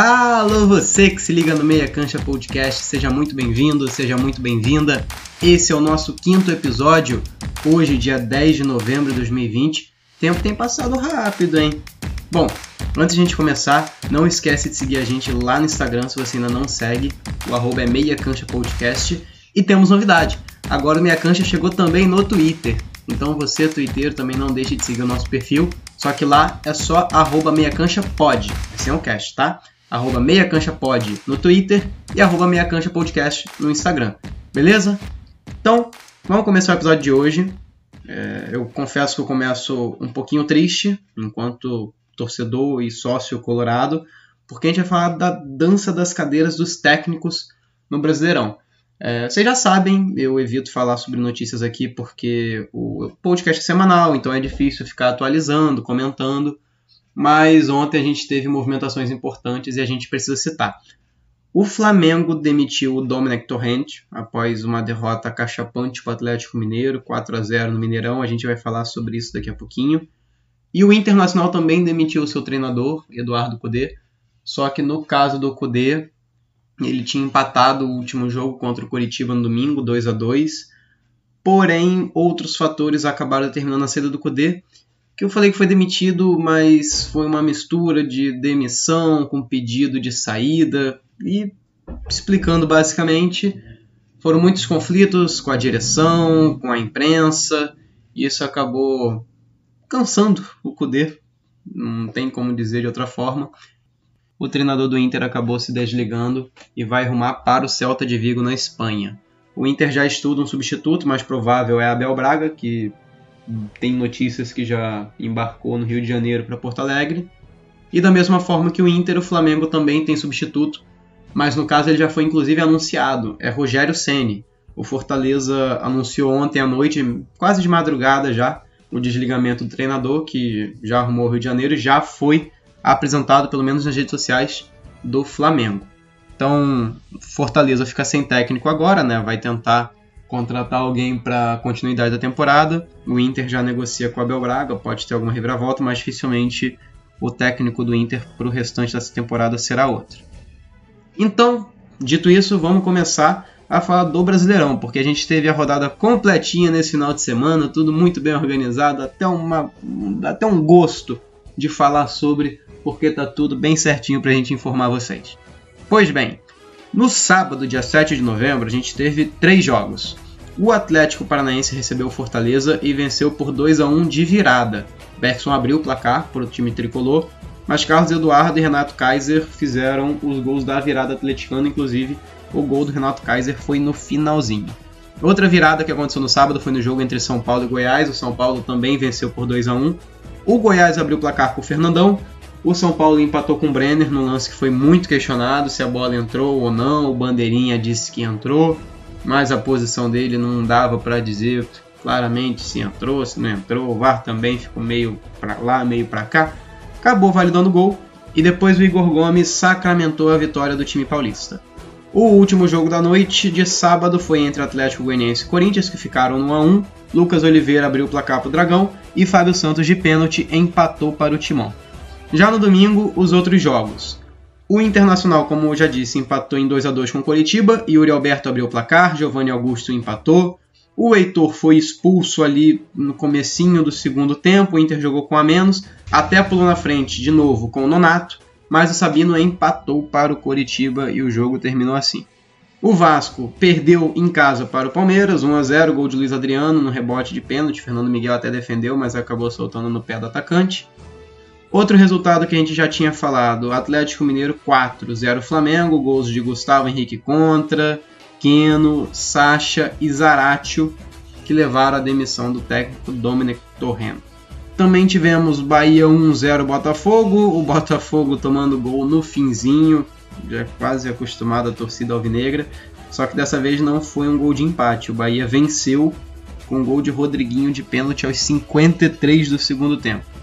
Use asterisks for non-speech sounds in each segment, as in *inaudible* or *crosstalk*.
Alô, você que se liga no Meia Cancha Podcast, seja muito bem-vindo, seja muito bem-vinda. Esse é o nosso quinto episódio, hoje, dia 10 de novembro de 2020. O tempo tem passado rápido, hein? Bom, antes de a gente começar, não esquece de seguir a gente lá no Instagram se você ainda não segue. O arroba é Meia Cancha Podcast. E temos novidade. Agora o Meia Cancha chegou também no Twitter. Então você, Twitter, também não deixe de seguir o nosso perfil. Só que lá é só arroba meiacanchapod, sem o cast, tá? Arroba meiacanchapod no Twitter e arroba meiacanchapodcast no Instagram. Beleza? Então, vamos começar o episódio de hoje. É, eu confesso que eu começo um pouquinho triste, enquanto torcedor e sócio colorado, porque a gente vai falar da dança das cadeiras dos técnicos no Brasileirão. É, vocês já sabem, eu evito falar sobre notícias aqui porque o podcast é semanal, então é difícil ficar atualizando, comentando. Mas ontem a gente teve movimentações importantes e a gente precisa citar. O Flamengo demitiu o Dominic Torrent após uma derrota cachapante para o Atlético Mineiro, 4 a 0 no Mineirão. A gente vai falar sobre isso daqui a pouquinho. E o Internacional também demitiu o seu treinador, Eduardo Cudê. Só que no caso do Cudê, ele tinha empatado o último jogo contra o Coritiba no domingo, 2 a 2 Porém, outros fatores acabaram determinando a saída do Cudê, que eu falei que foi demitido, mas foi uma mistura de demissão com pedido de saída. E explicando basicamente, foram muitos conflitos com a direção, com a imprensa, e isso acabou cansando o Cudê, não tem como dizer de outra forma o treinador do Inter acabou se desligando e vai rumar para o Celta de Vigo na Espanha. O Inter já estuda um substituto, mais provável é Abel Braga, que tem notícias que já embarcou no Rio de Janeiro para Porto Alegre. E da mesma forma que o Inter, o Flamengo também tem substituto, mas no caso ele já foi inclusive anunciado, é Rogério Ceni. O Fortaleza anunciou ontem à noite, quase de madrugada já, o desligamento do treinador, que já arrumou o Rio de Janeiro e já foi apresentado pelo menos nas redes sociais do Flamengo. Então, Fortaleza fica sem técnico agora, né? Vai tentar contratar alguém para continuidade da temporada. O Inter já negocia com o Abel Braga, pode ter alguma reviravolta, mas dificilmente o técnico do Inter para o restante dessa temporada será outro. Então, dito isso, vamos começar a falar do Brasileirão, porque a gente teve a rodada completinha nesse final de semana, tudo muito bem organizado, até, uma, até um gosto de falar sobre porque tá tudo bem certinho para a gente informar vocês. Pois bem, no sábado, dia 7 de novembro, a gente teve três jogos. O Atlético Paranaense recebeu Fortaleza e venceu por 2 a 1 de virada. Bergson abriu o placar para o time tricolor, mas Carlos Eduardo e Renato Kaiser fizeram os gols da virada atleticana, inclusive o gol do Renato Kaiser foi no finalzinho. Outra virada que aconteceu no sábado foi no jogo entre São Paulo e Goiás. O São Paulo também venceu por 2 a 1. O Goiás abriu o placar com o Fernandão o São Paulo empatou com o Brenner no lance que foi muito questionado se a bola entrou ou não. O Bandeirinha disse que entrou, mas a posição dele não dava para dizer claramente se entrou, se não entrou. O VAR também ficou meio para lá, meio para cá. Acabou validando o gol e depois o Igor Gomes sacramentou a vitória do time paulista. O último jogo da noite de sábado foi entre Atlético Goianiense e Corinthians, que ficaram no 1 a 1. Lucas Oliveira abriu o placar para o Dragão e Fábio Santos de pênalti empatou para o Timão. Já no domingo, os outros jogos. O Internacional, como eu já disse, empatou em 2 a 2 com o Coritiba, Yuri Alberto abriu o placar, Giovanni Augusto empatou. O Heitor foi expulso ali no comecinho do segundo tempo, o Inter jogou com a menos, até pulou na frente de novo com o Nonato, mas o Sabino empatou para o Coritiba e o jogo terminou assim. O Vasco perdeu em casa para o Palmeiras, 1 a 0, gol de Luiz Adriano no rebote de pênalti. Fernando Miguel até defendeu, mas acabou soltando no pé do atacante. Outro resultado que a gente já tinha falado: Atlético Mineiro 4, 0 Flamengo, gols de Gustavo Henrique contra, Keno, Sacha e Zaratio, que levaram à demissão do técnico Dominic Torrent. Também tivemos Bahia 1-0 Botafogo, o Botafogo tomando gol no finzinho, já quase acostumado à torcida alvinegra, só que dessa vez não foi um gol de empate, o Bahia venceu com um gol de Rodriguinho de pênalti aos 53 do segundo tempo.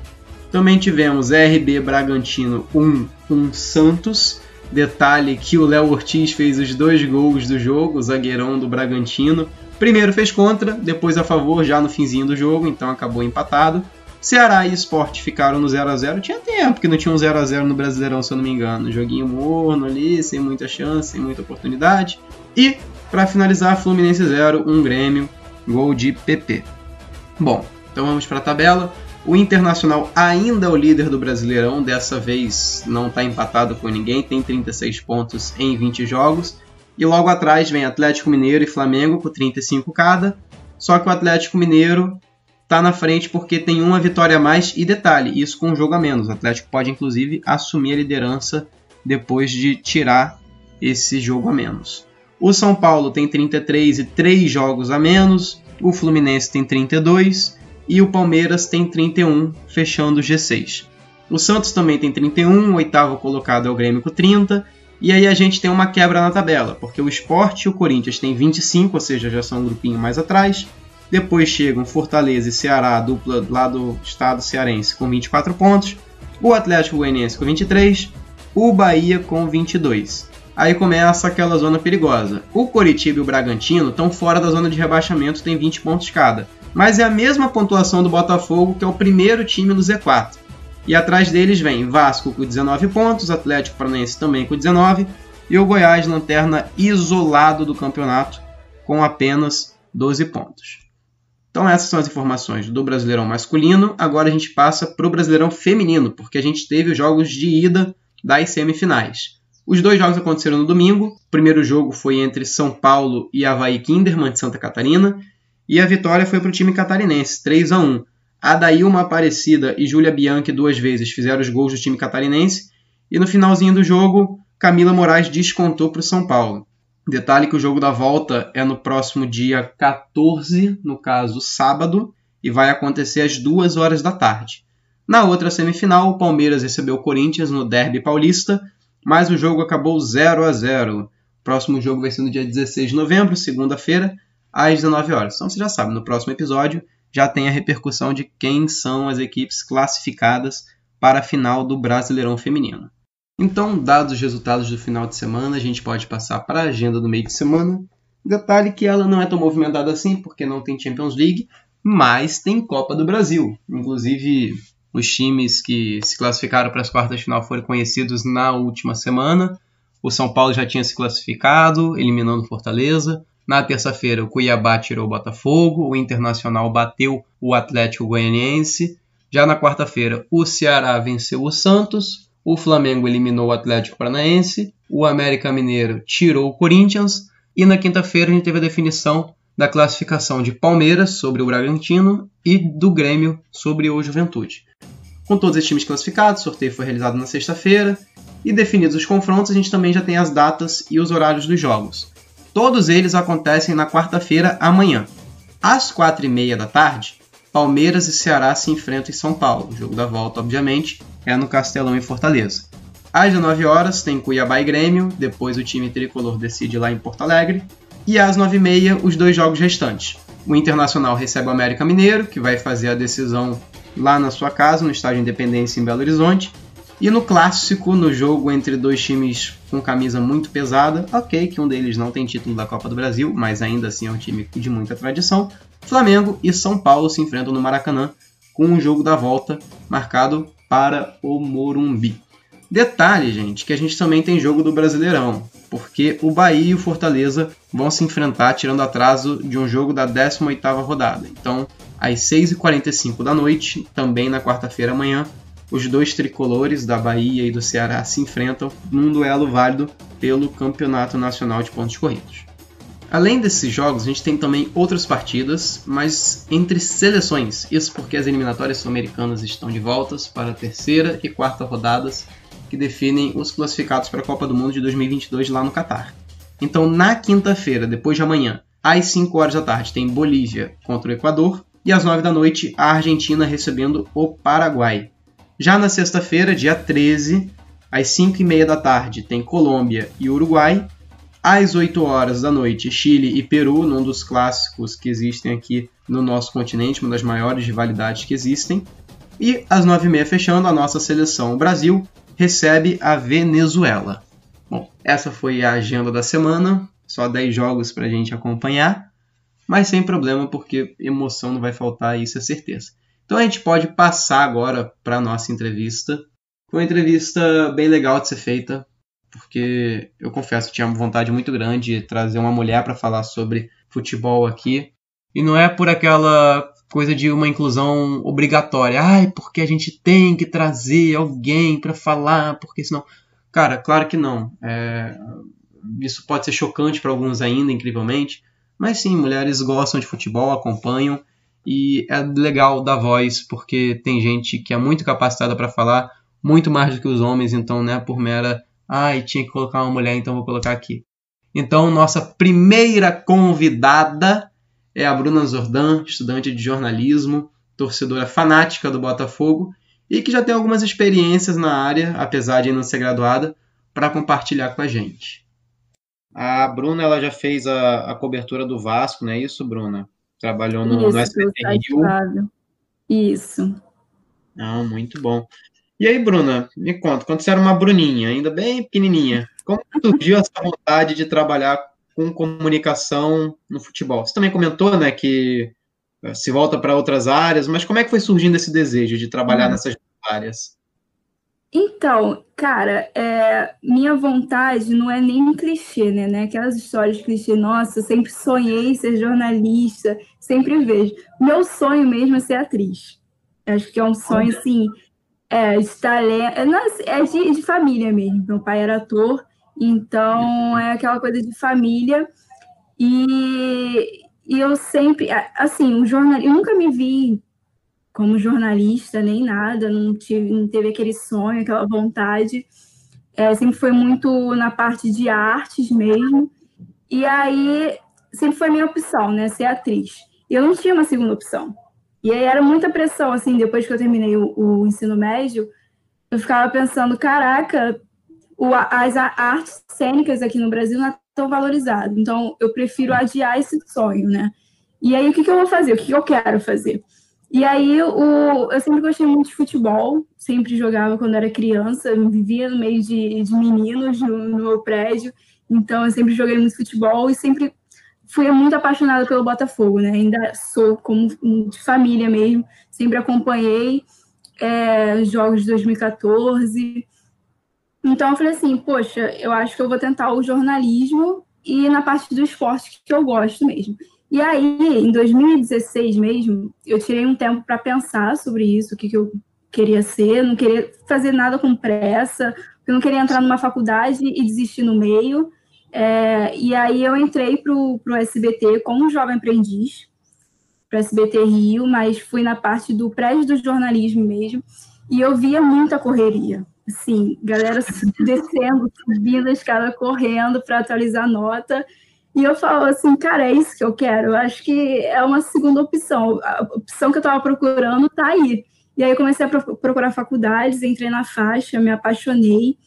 Também tivemos RB Bragantino 1, 1 Santos. Detalhe que o Léo Ortiz fez os dois gols do jogo, o zagueirão do Bragantino. Primeiro fez contra, depois a favor já no finzinho do jogo, então acabou empatado. Ceará e Sport ficaram no 0 a 0 Tinha tempo que não tinha um 0 a 0 no Brasileirão, se eu não me engano. Joguinho morno ali, sem muita chance, sem muita oportunidade. E, para finalizar, Fluminense 0, um Grêmio, gol de PP. Bom, então vamos para a tabela. O Internacional ainda é o líder do Brasileirão, dessa vez não está empatado com ninguém, tem 36 pontos em 20 jogos. E logo atrás vem Atlético Mineiro e Flamengo com 35 cada. Só que o Atlético Mineiro está na frente porque tem uma vitória a mais e detalhe, isso com um jogo a menos. O Atlético pode inclusive assumir a liderança depois de tirar esse jogo a menos. O São Paulo tem 33 e 3 jogos a menos, o Fluminense tem 32 e o Palmeiras tem 31, fechando o G6. O Santos também tem 31, o oitavo colocado é o Grêmio com 30, e aí a gente tem uma quebra na tabela, porque o Sport e o Corinthians têm 25, ou seja, já são um grupinho mais atrás, depois chegam Fortaleza e Ceará, dupla lá do estado cearense, com 24 pontos. O Atlético Goianiense com 23. O Bahia com 22. Aí começa aquela zona perigosa. O Coritiba e o Bragantino estão fora da zona de rebaixamento, tem 20 pontos cada. Mas é a mesma pontuação do Botafogo, que é o primeiro time no Z4. E atrás deles vem Vasco com 19 pontos, Atlético Paranaense também com 19 e o Goiás lanterna isolado do campeonato com apenas 12 pontos. Então essas são as informações do Brasileirão masculino. Agora a gente passa para o Brasileirão feminino, porque a gente teve os jogos de ida das semifinais. Os dois jogos aconteceram no domingo. O primeiro jogo foi entre São Paulo e Havaí Kinderman de Santa Catarina. E a vitória foi para o time catarinense, 3 a 1 Adailma Aparecida e Júlia Bianchi duas vezes fizeram os gols do time catarinense. E no finalzinho do jogo, Camila Moraes descontou para o São Paulo. Detalhe que o jogo da volta é no próximo dia 14, no caso sábado, e vai acontecer às 2 horas da tarde. Na outra semifinal, o Palmeiras recebeu o Corinthians no Derby Paulista, mas o jogo acabou 0 a 0. O próximo jogo vai ser no dia 16 de novembro, segunda-feira, às 19 horas. Então você já sabe, no próximo episódio já tem a repercussão de quem são as equipes classificadas para a final do Brasileirão Feminino. Então, dados os resultados do final de semana, a gente pode passar para a agenda do meio de semana. Detalhe que ela não é tão movimentada assim, porque não tem Champions League, mas tem Copa do Brasil. Inclusive, os times que se classificaram para as quartas de final foram conhecidos na última semana. O São Paulo já tinha se classificado, eliminando Fortaleza. Na terça-feira, o Cuiabá tirou o Botafogo, o Internacional bateu o Atlético Goianiense. Já na quarta-feira, o Ceará venceu o Santos, o Flamengo eliminou o Atlético Paranaense, o América Mineiro tirou o Corinthians e na quinta-feira a gente teve a definição da classificação de Palmeiras sobre o Bragantino e do Grêmio sobre o Juventude. Com todos esses times classificados, o sorteio foi realizado na sexta-feira e definidos os confrontos, a gente também já tem as datas e os horários dos jogos. Todos eles acontecem na quarta-feira amanhã. Às quatro e meia da tarde, Palmeiras e Ceará se enfrentam em São Paulo. O jogo da volta, obviamente, é no Castelão em Fortaleza. Às 19 horas tem Cuiabá e Grêmio, depois o time tricolor decide lá em Porto Alegre. E às 9h30 os dois jogos restantes. O Internacional recebe o América Mineiro, que vai fazer a decisão lá na sua casa, no Estádio Independência em Belo Horizonte. E no clássico, no jogo entre dois times com camisa muito pesada, ok que um deles não tem título da Copa do Brasil, mas ainda assim é um time de muita tradição, Flamengo e São Paulo se enfrentam no Maracanã com um jogo da volta marcado para o Morumbi. Detalhe, gente, que a gente também tem jogo do Brasileirão, porque o Bahia e o Fortaleza vão se enfrentar tirando atraso de um jogo da 18ª rodada. Então, às 6h45 da noite, também na quarta-feira amanhã, os dois tricolores da Bahia e do Ceará se enfrentam num duelo válido pelo Campeonato Nacional de Pontos Corridos. Além desses jogos, a gente tem também outras partidas, mas entre seleções. Isso porque as eliminatórias sul-americanas estão de voltas para a terceira e quarta rodadas, que definem os classificados para a Copa do Mundo de 2022 lá no Catar. Então, na quinta-feira, depois de amanhã, às 5 horas da tarde, tem Bolívia contra o Equador e às 9 da noite, a Argentina recebendo o Paraguai. Já na sexta-feira, dia 13, às 5 e meia da tarde, tem Colômbia e Uruguai às 8 horas da noite, Chile e Peru, num dos clássicos que existem aqui no nosso continente, uma das maiores rivalidades que existem. E às 9h30, fechando, a nossa seleção, o Brasil, recebe a Venezuela. Bom, essa foi a agenda da semana, só 10 jogos para a gente acompanhar, mas sem problema, porque emoção não vai faltar, isso é certeza. Então a gente pode passar agora para a nossa entrevista. Foi uma entrevista bem legal de ser feita, porque eu confesso que tinha uma vontade muito grande de trazer uma mulher para falar sobre futebol aqui. E não é por aquela coisa de uma inclusão obrigatória. Ai, porque a gente tem que trazer alguém para falar, porque senão. Cara, claro que não. É... Isso pode ser chocante para alguns ainda, incrivelmente. Mas sim, mulheres gostam de futebol, acompanham. E é legal dar voz, porque tem gente que é muito capacitada para falar, muito mais do que os homens, então não é por mera. Ai, tinha que colocar uma mulher, então vou colocar aqui. Então, nossa primeira convidada é a Bruna Zordan, estudante de jornalismo, torcedora fanática do Botafogo e que já tem algumas experiências na área, apesar de não ser graduada, para compartilhar com a gente. A Bruna ela já fez a, a cobertura do Vasco, não é isso, Bruna? Trabalhou no, isso, no SBT Rio. Isso. Ah, muito bom. E aí, Bruna, me conta, quando você era uma Bruninha, ainda bem pequenininha, como surgiu essa vontade de trabalhar com comunicação no futebol? Você também comentou, né, que eh, se volta para outras áreas, mas como é que foi surgindo esse desejo de trabalhar uhum. nessas áreas? Então, cara, é, minha vontade não é nem um clichê, né? né? Aquelas histórias de clichê, nossa, eu sempre sonhei ser jornalista, sempre vejo. Meu sonho mesmo é ser atriz. Acho que é um sonho, assim, é, de talento, é, é de, de família mesmo. Meu pai era ator, então, é aquela coisa de família. E, e eu sempre, assim, o jornal, eu nunca me vi como jornalista nem nada, não tive, não teve aquele sonho, aquela vontade. É, sempre foi muito na parte de artes mesmo. E aí sempre foi minha opção, né, ser atriz. E eu não tinha uma segunda opção. E aí era muita pressão, assim, depois que eu terminei o, o ensino médio, eu ficava pensando, caraca, o, as artes cênicas aqui no Brasil não é tão valorizado. Então, eu prefiro adiar esse sonho, né? E aí, o que, que eu vou fazer? O que, que eu quero fazer? E aí, o, eu sempre gostei muito de futebol, sempre jogava quando era criança, vivia no meio de, de meninos no, no meu prédio, então eu sempre joguei muito futebol e sempre fui muito apaixonada pelo Botafogo, né? Ainda sou como de família mesmo, sempre acompanhei é, jogos de 2014, então eu falei assim, poxa, eu acho que eu vou tentar o jornalismo e na parte do esporte que eu gosto mesmo. E aí, em 2016 mesmo, eu tirei um tempo para pensar sobre isso, o que, que eu queria ser, não queria fazer nada com pressa, eu não queria entrar numa faculdade e desistir no meio. É, e aí eu entrei para o SBT como jovem aprendiz, para o SBT Rio, mas fui na parte do prédio do jornalismo mesmo, e eu via muita correria assim, galera descendo, subindo a escada, correndo para atualizar a nota. E eu falo assim, cara, é isso que eu quero. Eu acho que é uma segunda opção. A opção que eu estava procurando está aí. E aí eu comecei a procurar faculdades, entrei na faixa, me apaixonei,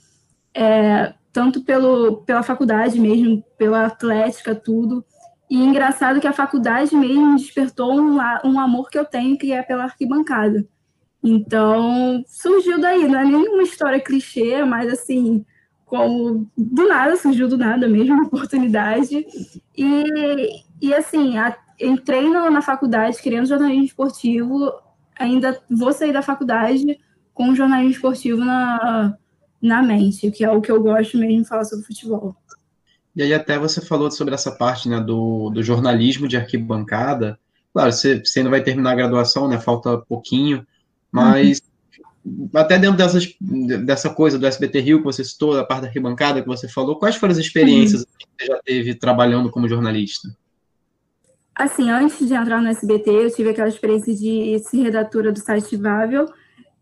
é, tanto pelo, pela faculdade mesmo, pela atlética, tudo. E engraçado que a faculdade mesmo despertou um, um amor que eu tenho, que é pela arquibancada. Então, surgiu daí, não é nenhuma história clichê, mas assim, como do nada, surgiu do nada mesmo, uma oportunidade. E, e assim, a, entrei no, na faculdade querendo jornalismo esportivo, ainda vou sair da faculdade com jornalismo esportivo na, na mente, que é o que eu gosto mesmo de falar sobre futebol. E aí até você falou sobre essa parte né, do, do jornalismo de arquibancada. Claro, você, você ainda vai terminar a graduação, né? Falta pouquinho. Mas uhum. até dentro dessas, dessa coisa do SBT Rio que você citou, da parte da arquibancada que você falou, quais foram as experiências uhum. que você já teve trabalhando como jornalista? Assim, antes de entrar no SBT, eu tive aquela experiência de ser redatora do site Vável.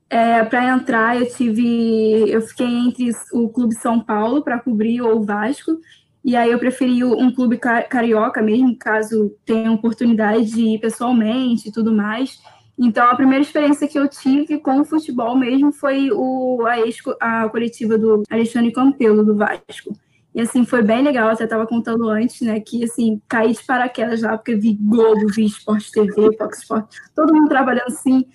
É, para entrar, eu tive, eu fiquei entre o Clube São Paulo para cobrir ou o Vasco, e aí eu preferi um clube carioca mesmo, caso tenha oportunidade de ir pessoalmente e tudo mais. Então, a primeira experiência que eu tive com o futebol mesmo foi o, a, a coletiva do Alexandre Campelo, do Vasco. E, assim, foi bem legal, até estava contando antes, né, que, assim, caí de paraquedas lá, porque vi Globo, vi Sport TV, Fox Sport, todo mundo trabalhando, assim,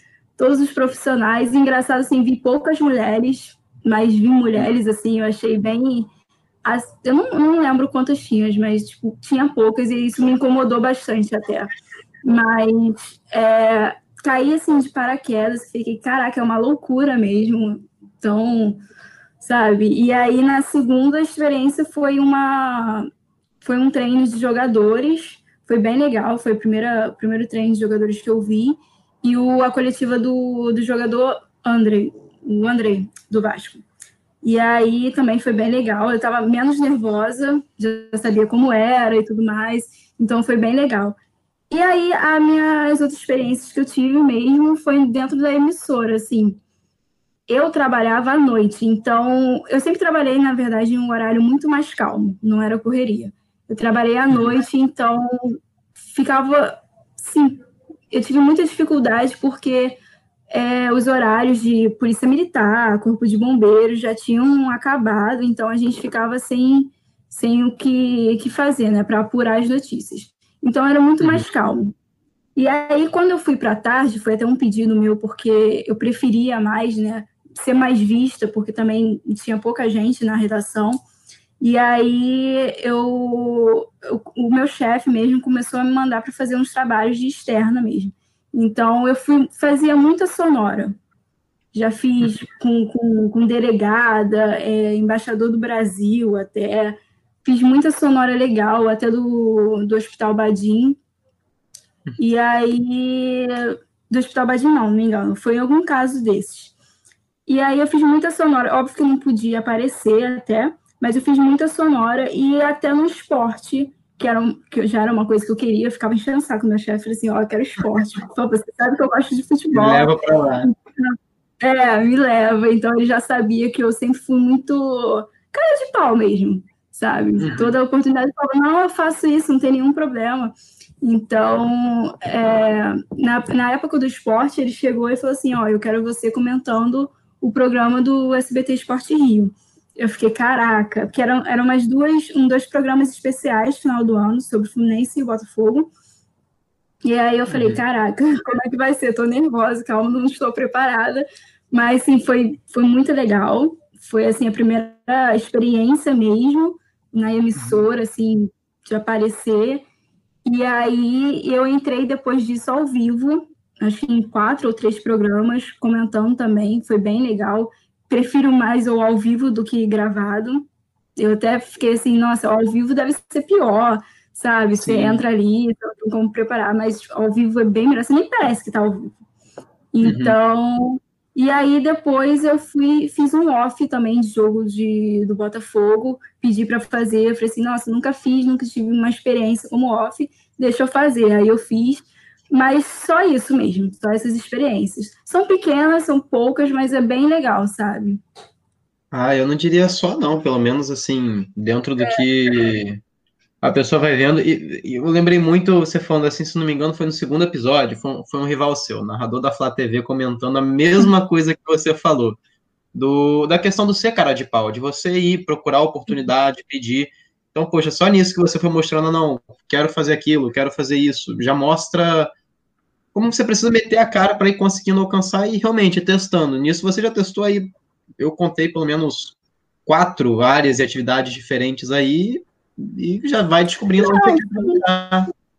todos os profissionais. Engraçado, assim, vi poucas mulheres, mas vi mulheres, assim, eu achei bem... Eu não, não lembro quantas tinham, mas, tipo, tinha poucas, e isso me incomodou bastante até. Mas, é, caí assim de paraquedas, fiquei, caraca, é uma loucura mesmo. Então, sabe? E aí na segunda experiência foi uma foi um treino de jogadores, foi bem legal, foi o primeira, primeiro treino de jogadores que eu vi, e o, a coletiva do, do jogador André, o André, do Vasco. E aí também foi bem legal, eu estava menos nervosa, já sabia como era e tudo mais, então foi bem legal. E aí as minhas outras experiências que eu tive mesmo foi dentro da emissora, assim, eu trabalhava à noite, então eu sempre trabalhei, na verdade, em um horário muito mais calmo, não era correria. Eu trabalhei à noite, então ficava. Sim, eu tive muita dificuldade porque é, os horários de polícia militar, corpo de bombeiros já tinham acabado, então a gente ficava sem, sem o que, que fazer, né, para apurar as notícias. Então era muito mais calmo. E aí, quando eu fui para a tarde, foi até um pedido meu, porque eu preferia mais, né, ser mais vista, porque também tinha pouca gente na redação. E aí eu, eu o meu chefe mesmo começou a me mandar para fazer uns trabalhos de externa mesmo. Então eu fui fazia muita sonora. Já fiz com, com, com delegada, é, embaixador do Brasil até. Fiz muita sonora legal, até do, do Hospital Badim. E aí. Do Hospital Badim, não, não me engano. Foi em algum caso desses. E aí eu fiz muita sonora. Óbvio que eu não podia aparecer até, mas eu fiz muita sonora e até no esporte, que, era, que já era uma coisa que eu queria, eu ficava enchendo o saco meu chefe, assim, ó, oh, eu quero esporte. você sabe que eu gosto de futebol. Me leva pra lá. É, me leva. Então ele já sabia que eu sempre fui muito cara de pau mesmo, sabe? Uhum. Toda oportunidade eu falava, não, eu faço isso, não tem nenhum problema. Então, é, na, na época do esporte, ele chegou e falou assim, ó, eu quero você comentando o programa do SBT Esporte Rio. Eu fiquei, caraca, porque eram, eram mais duas, um, dois programas especiais final do ano sobre Fluminense e Botafogo. E aí eu falei, uhum. caraca, *laughs* como é que vai ser? Estou nervosa, calma, não estou preparada. Mas, sim, foi, foi muito legal. Foi, assim, a primeira experiência mesmo na emissora, assim, de aparecer. E aí eu entrei depois disso ao vivo acho que em quatro ou três programas, comentando também, foi bem legal. Prefiro mais o ao vivo do que gravado. Eu até fiquei assim, nossa, ao vivo deve ser pior, sabe? Você Sim. entra ali, não como preparar, mas ao vivo é bem melhor, você nem parece que tá ao vivo. Uhum. Então, uhum. e aí depois eu fui, fiz um off também de jogo de, do Botafogo, pedi para fazer, eu falei assim, nossa, nunca fiz, nunca tive uma experiência como off, deixa eu fazer. Aí eu fiz, mas só isso mesmo, só essas experiências. São pequenas, são poucas, mas é bem legal, sabe? Ah, eu não diria só não, pelo menos assim, dentro do é. que a pessoa vai vendo. E, e, eu lembrei muito, você falando assim, se não me engano, foi no segundo episódio, foi um, foi um rival seu, narrador da Flá TV, comentando a mesma *laughs* coisa que você falou. Do, da questão do ser cara de pau, de você ir procurar oportunidade, pedir. Então, poxa, só nisso que você foi mostrando, não, quero fazer aquilo, quero fazer isso. Já mostra como você precisa meter a cara para ir conseguindo alcançar e realmente testando. Nisso você já testou aí, eu contei pelo menos quatro áreas e atividades diferentes aí e já vai descobrindo não, onde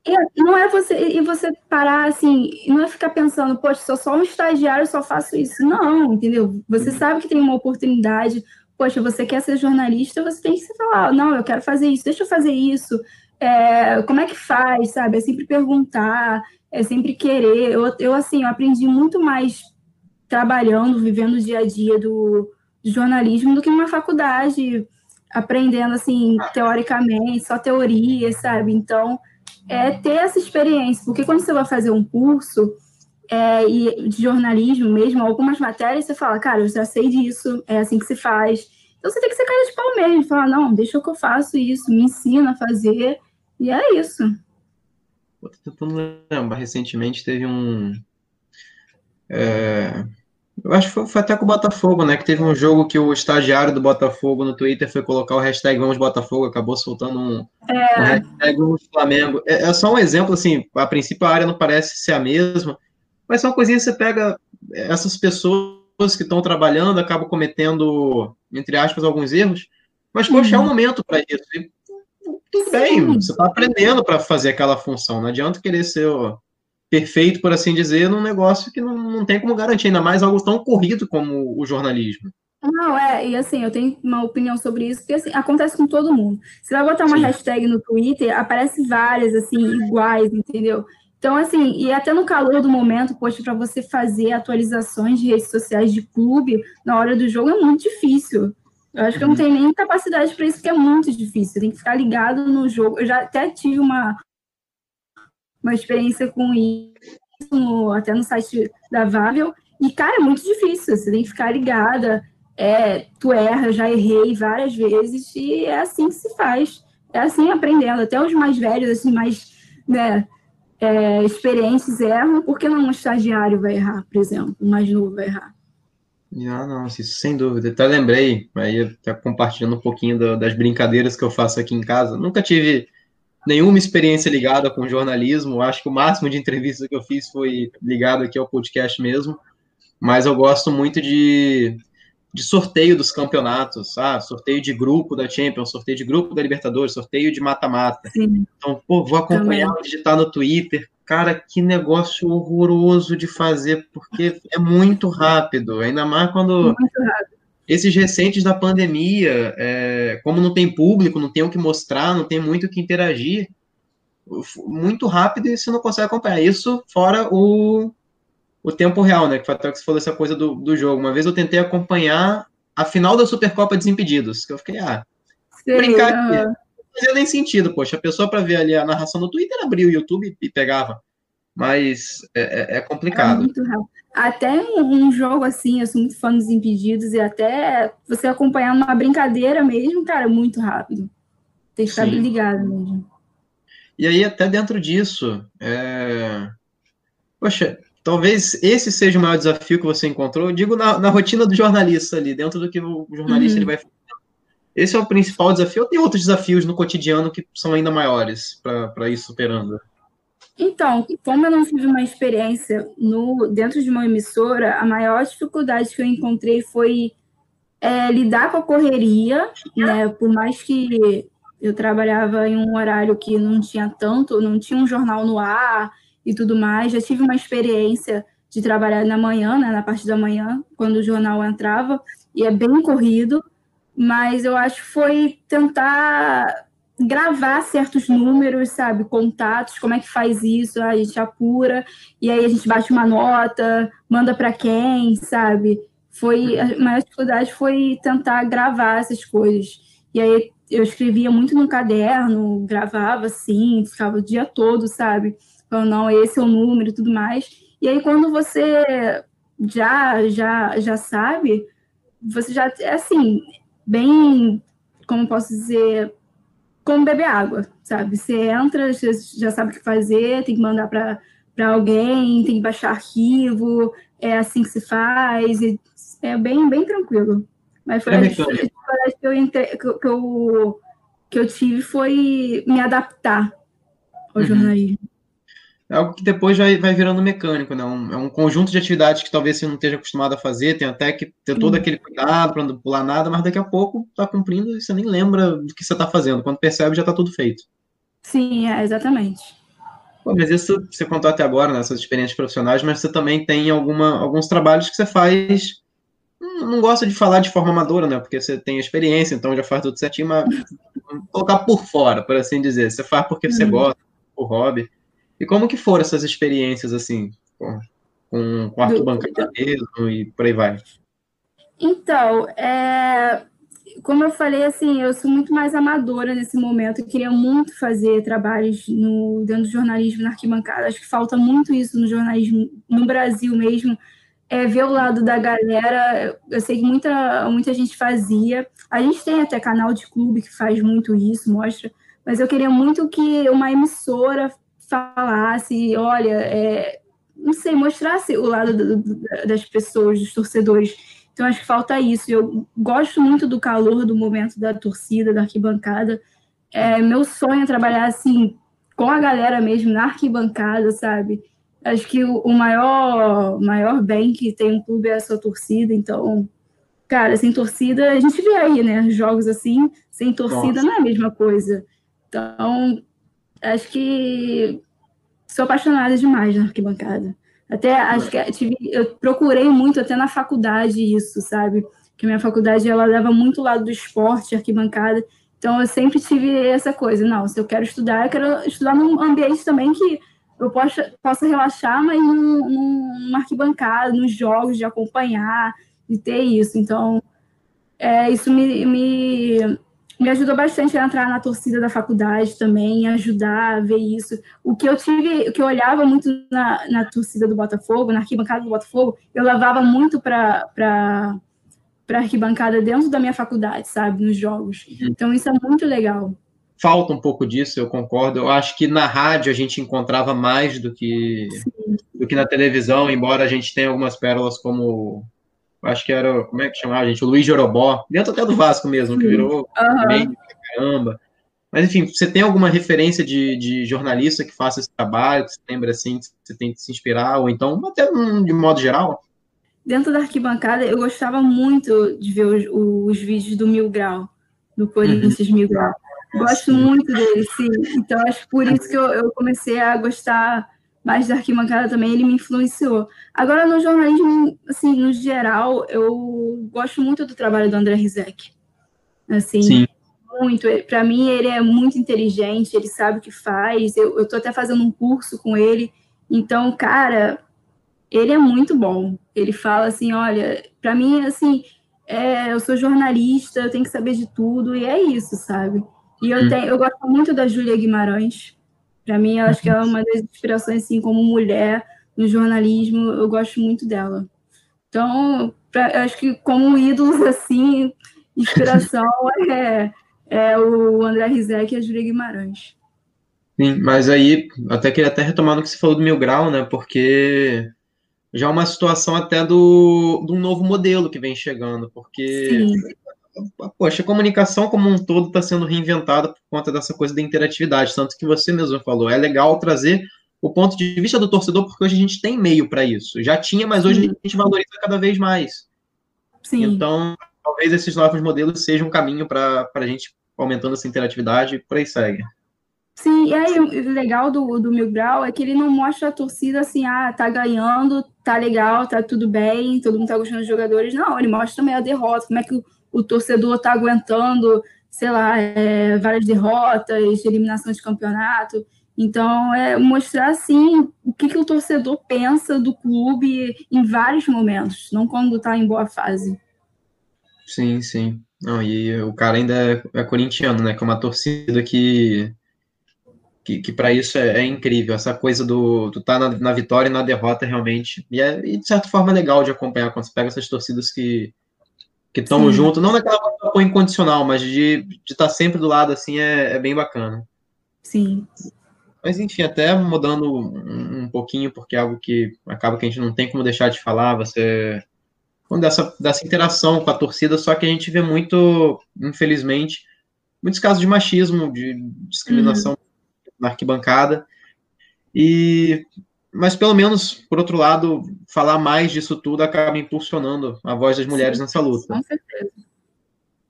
é, não é você e você parar assim, não é ficar pensando, poxa, sou só um estagiário, só faço isso. Não, entendeu? Você uhum. sabe que tem uma oportunidade. Poxa, você quer ser jornalista, você tem que se falar, não, eu quero fazer isso, deixa eu fazer isso. É, como é que faz, sabe? É sempre perguntar é sempre querer. Eu, eu assim, eu aprendi muito mais trabalhando, vivendo o dia a dia do, do jornalismo do que numa faculdade, aprendendo assim, teoricamente, só teoria, sabe? Então, é ter essa experiência, porque quando você vai fazer um curso é, e de jornalismo mesmo, algumas matérias, você fala, cara, eu já sei disso, é assim que se faz. Então você tem que ser cara de pau mesmo, falar, não, deixa que eu faço isso, me ensina a fazer, e é isso. Tô tentando lembrar, recentemente teve um. É, eu acho que foi, foi, até com o Botafogo, né? Que teve um jogo que o estagiário do Botafogo no Twitter foi colocar o hashtag Vamos Botafogo, acabou soltando um, é. um hashtag Vamos Flamengo. É, é, só um exemplo, assim, a princípio a área não parece ser a mesma, mas são coisinhas que você pega essas pessoas que estão trabalhando, acabam cometendo, entre aspas, alguns erros, mas, poxa, uhum. é um momento para isso. E tudo bem, você está aprendendo para fazer aquela função. Não adianta querer ser o, perfeito, por assim dizer, num negócio que não, não tem como garantir, ainda mais algo tão corrido como o jornalismo. Não, é, e assim, eu tenho uma opinião sobre isso, porque assim, acontece com todo mundo. Você vai botar uma Sim. hashtag no Twitter, aparece várias, assim, iguais, entendeu? Então, assim, e até no calor do momento, poxa, para você fazer atualizações de redes sociais de clube na hora do jogo é muito difícil. Eu acho que eu não uhum. tenho nem capacidade para isso, porque é muito difícil. Tem que ficar ligado no jogo. Eu já até tive uma, uma experiência com isso, no, até no site da Vável. E, cara, é muito difícil. Você tem que ficar ligada. É, tu erra, já errei várias vezes. E é assim que se faz. É assim aprendendo. Até os mais velhos, assim, mais né, é, experientes erram. Por que não um estagiário vai errar, por exemplo? Um mais novo vai errar? Ah, não, isso sem dúvida. Até lembrei, aí até compartilhando um pouquinho do, das brincadeiras que eu faço aqui em casa. Nunca tive nenhuma experiência ligada com jornalismo. Acho que o máximo de entrevistas que eu fiz foi ligado aqui ao podcast mesmo. Mas eu gosto muito de, de sorteio dos campeonatos, ah, sorteio de grupo da Champions, sorteio de grupo da Libertadores, sorteio de mata-mata. Então, pô, vou acompanhar, digitar no Twitter, Cara, que negócio horroroso de fazer, porque é muito rápido, ainda mais quando. Esses recentes da pandemia, é, como não tem público, não tem o que mostrar, não tem muito o que interagir, muito rápido e você não consegue acompanhar. Isso fora o, o tempo real, né? Que foi até que você falou essa coisa do, do jogo. Uma vez eu tentei acompanhar a final da Supercopa Desimpedidos, que eu fiquei, ah, Sei, brincar aqui fazia nem sentido, poxa. A pessoa para ver ali a narração no Twitter abria o YouTube e pegava. Mas é, é, é complicado. É. Até um jogo assim, eu sou muito fã dos impedidos, e até você acompanhar uma brincadeira mesmo, cara, muito rápido. Tem que estar ligado mesmo. E aí, até dentro disso, é... poxa, talvez esse seja o maior desafio que você encontrou. Eu digo na, na rotina do jornalista ali, dentro do que o jornalista uhum. ele vai esse é o principal desafio. Ou tem outros desafios no cotidiano que são ainda maiores para ir superando? Então, como eu não tive uma experiência no dentro de uma emissora, a maior dificuldade que eu encontrei foi é, lidar com a correria, né? Por mais que eu trabalhava em um horário que não tinha tanto, não tinha um jornal no ar e tudo mais. Já tive uma experiência de trabalhar na manhã, né, na parte da manhã, quando o jornal entrava, e é bem corrido mas eu acho que foi tentar gravar certos números, sabe, contatos, como é que faz isso, a gente apura e aí a gente bate uma nota, manda para quem, sabe? Foi a maior dificuldade foi tentar gravar essas coisas. E aí eu escrevia muito no caderno, gravava assim, ficava o dia todo, sabe? Falando, não, esse é o número e tudo mais. E aí quando você já já já sabe, você já é assim, bem, como posso dizer, como beber água, sabe? Você entra, você já sabe o que fazer, tem que mandar para alguém, tem que baixar arquivo, é assim que se faz, é bem, bem tranquilo. Mas foi é a dificuldade que eu, que, eu, que eu tive foi me adaptar ao uhum. jornalismo é algo que depois vai, vai virando mecânico, né? Um, é um conjunto de atividades que talvez você não esteja acostumado a fazer, tem até que ter todo aquele cuidado para não pular nada, mas daqui a pouco está cumprindo e você nem lembra do que você está fazendo. Quando percebe, já está tudo feito. Sim, é, exatamente. Pô, mas isso você contou até agora, nessas né, experiências profissionais, mas você também tem alguma, alguns trabalhos que você faz. Não gosta de falar de forma amadora, né? Porque você tem experiência, então já faz tudo certinho, mas *laughs* colocar por fora, por assim dizer. Você faz porque você uhum. gosta, por hobby. E como que foram essas experiências, assim, com, com quarto bancário mesmo e por aí vai? Então, é, como eu falei, assim, eu sou muito mais amadora nesse momento. Eu queria muito fazer trabalhos no, dentro do jornalismo na arquibancada. Acho que falta muito isso no jornalismo no Brasil mesmo. É, ver o lado da galera. Eu sei que muita, muita gente fazia. A gente tem até canal de clube que faz muito isso, mostra. Mas eu queria muito que uma emissora falasse, olha, é, não sei, mostrasse o lado do, do, das pessoas, dos torcedores. Então, acho que falta isso. Eu gosto muito do calor do momento da torcida, da arquibancada. É, meu sonho é trabalhar assim, com a galera mesmo, na arquibancada, sabe? Acho que o, o maior, maior bem que tem um clube é a sua torcida. Então, cara, sem torcida, a gente vê aí, né? Jogos assim, sem torcida Nossa. não é a mesma coisa. Então, acho que sou apaixonada demais na arquibancada. Até acho que tive, eu procurei muito até na faculdade isso, sabe? Que minha faculdade ela leva muito o lado do esporte, arquibancada. Então eu sempre tive essa coisa, não, se eu quero estudar, eu quero estudar num ambiente também que eu possa, possa relaxar, mas num, numa arquibancada, nos jogos, de acompanhar, de ter isso. Então, é, isso me, me, me ajudou bastante a entrar na torcida da faculdade também, ajudar a ver isso. O que eu tive, o que eu olhava muito na, na torcida do Botafogo, na arquibancada do Botafogo, eu levava muito para para arquibancada dentro da minha faculdade, sabe, nos jogos. Uhum. Então isso é muito legal. Falta um pouco disso, eu concordo. Eu acho que na rádio a gente encontrava mais do que do que na televisão, embora a gente tenha algumas pérolas como acho que era, como é que chamava, gente? O Luiz Jorobó, dentro até do Vasco mesmo, que virou uhum. meio caramba. Mas, enfim, você tem alguma referência de, de jornalista que faça esse trabalho, que você lembra, assim, que você tem que se inspirar, ou então, até de modo geral? Dentro da arquibancada, eu gostava muito de ver os, os vídeos do Mil Grau, do Corinthians uhum. Mil Grau. Gosto sim. muito dele, sim. Então, acho por isso que eu, eu comecei a gostar mais da arquibancada também, ele me influenciou. Agora, no jornalismo, assim, no geral, eu gosto muito do trabalho do André Rizek. Assim, Sim. muito. Para mim, ele é muito inteligente, ele sabe o que faz. Eu, eu tô até fazendo um curso com ele. Então, cara, ele é muito bom. Ele fala assim, olha, para mim, assim, é, eu sou jornalista, eu tenho que saber de tudo, e é isso, sabe? E eu, hum. tenho, eu gosto muito da Júlia Guimarães, para mim, eu acho que ela é uma das inspirações, assim, como mulher no jornalismo, eu gosto muito dela. Então, pra, eu acho que como ídolos, *laughs* assim, inspiração é, é o André Rizek e a Júlia Guimarães. Sim, mas aí, até queria até retomar no que você falou do Mil Grau, né, porque já é uma situação até do, do novo modelo que vem chegando, porque Sim poxa, a comunicação como um todo está sendo reinventada por conta dessa coisa da interatividade, tanto que você mesmo falou, é legal trazer o ponto de vista do torcedor, porque hoje a gente tem meio para isso. Já tinha, mas hoje Sim. a gente valoriza cada vez mais. Sim. Então, talvez esses novos modelos sejam um caminho para a gente aumentando essa interatividade e por aí segue. Sim, e aí o legal do, do Mil Grau é que ele não mostra a torcida assim, ah, tá ganhando, tá legal, tá tudo bem, todo mundo tá gostando dos jogadores. Não, ele mostra também a derrota, como é que o o torcedor está aguentando, sei lá, é, várias derrotas, eliminação de campeonato. Então, é mostrar, assim, o que, que o torcedor pensa do clube em vários momentos, não quando está em boa fase. Sim, sim. Não, e o cara ainda é, é corintiano, né? Que é uma torcida que, que, que para isso é, é, incrível. Essa coisa do tu tá na, na, vitória e na derrota, realmente. E, é, e de certa forma, legal de acompanhar quando você pega essas torcidas que, que estão junto, não naquela apoio incondicional, mas de estar tá sempre do lado assim é, é, bem bacana. Sim. Mas enfim, até mudando um, um, pouquinho, porque é algo que acaba que a gente não tem como deixar de falar, você dessa, dessa interação com a torcida, só que a gente vê muito, infelizmente, muitos casos de machismo, de discriminação uhum. na arquibancada. E mas pelo menos, por outro lado, falar mais disso tudo acaba impulsionando a voz das mulheres Sim, nessa luta. Com certeza.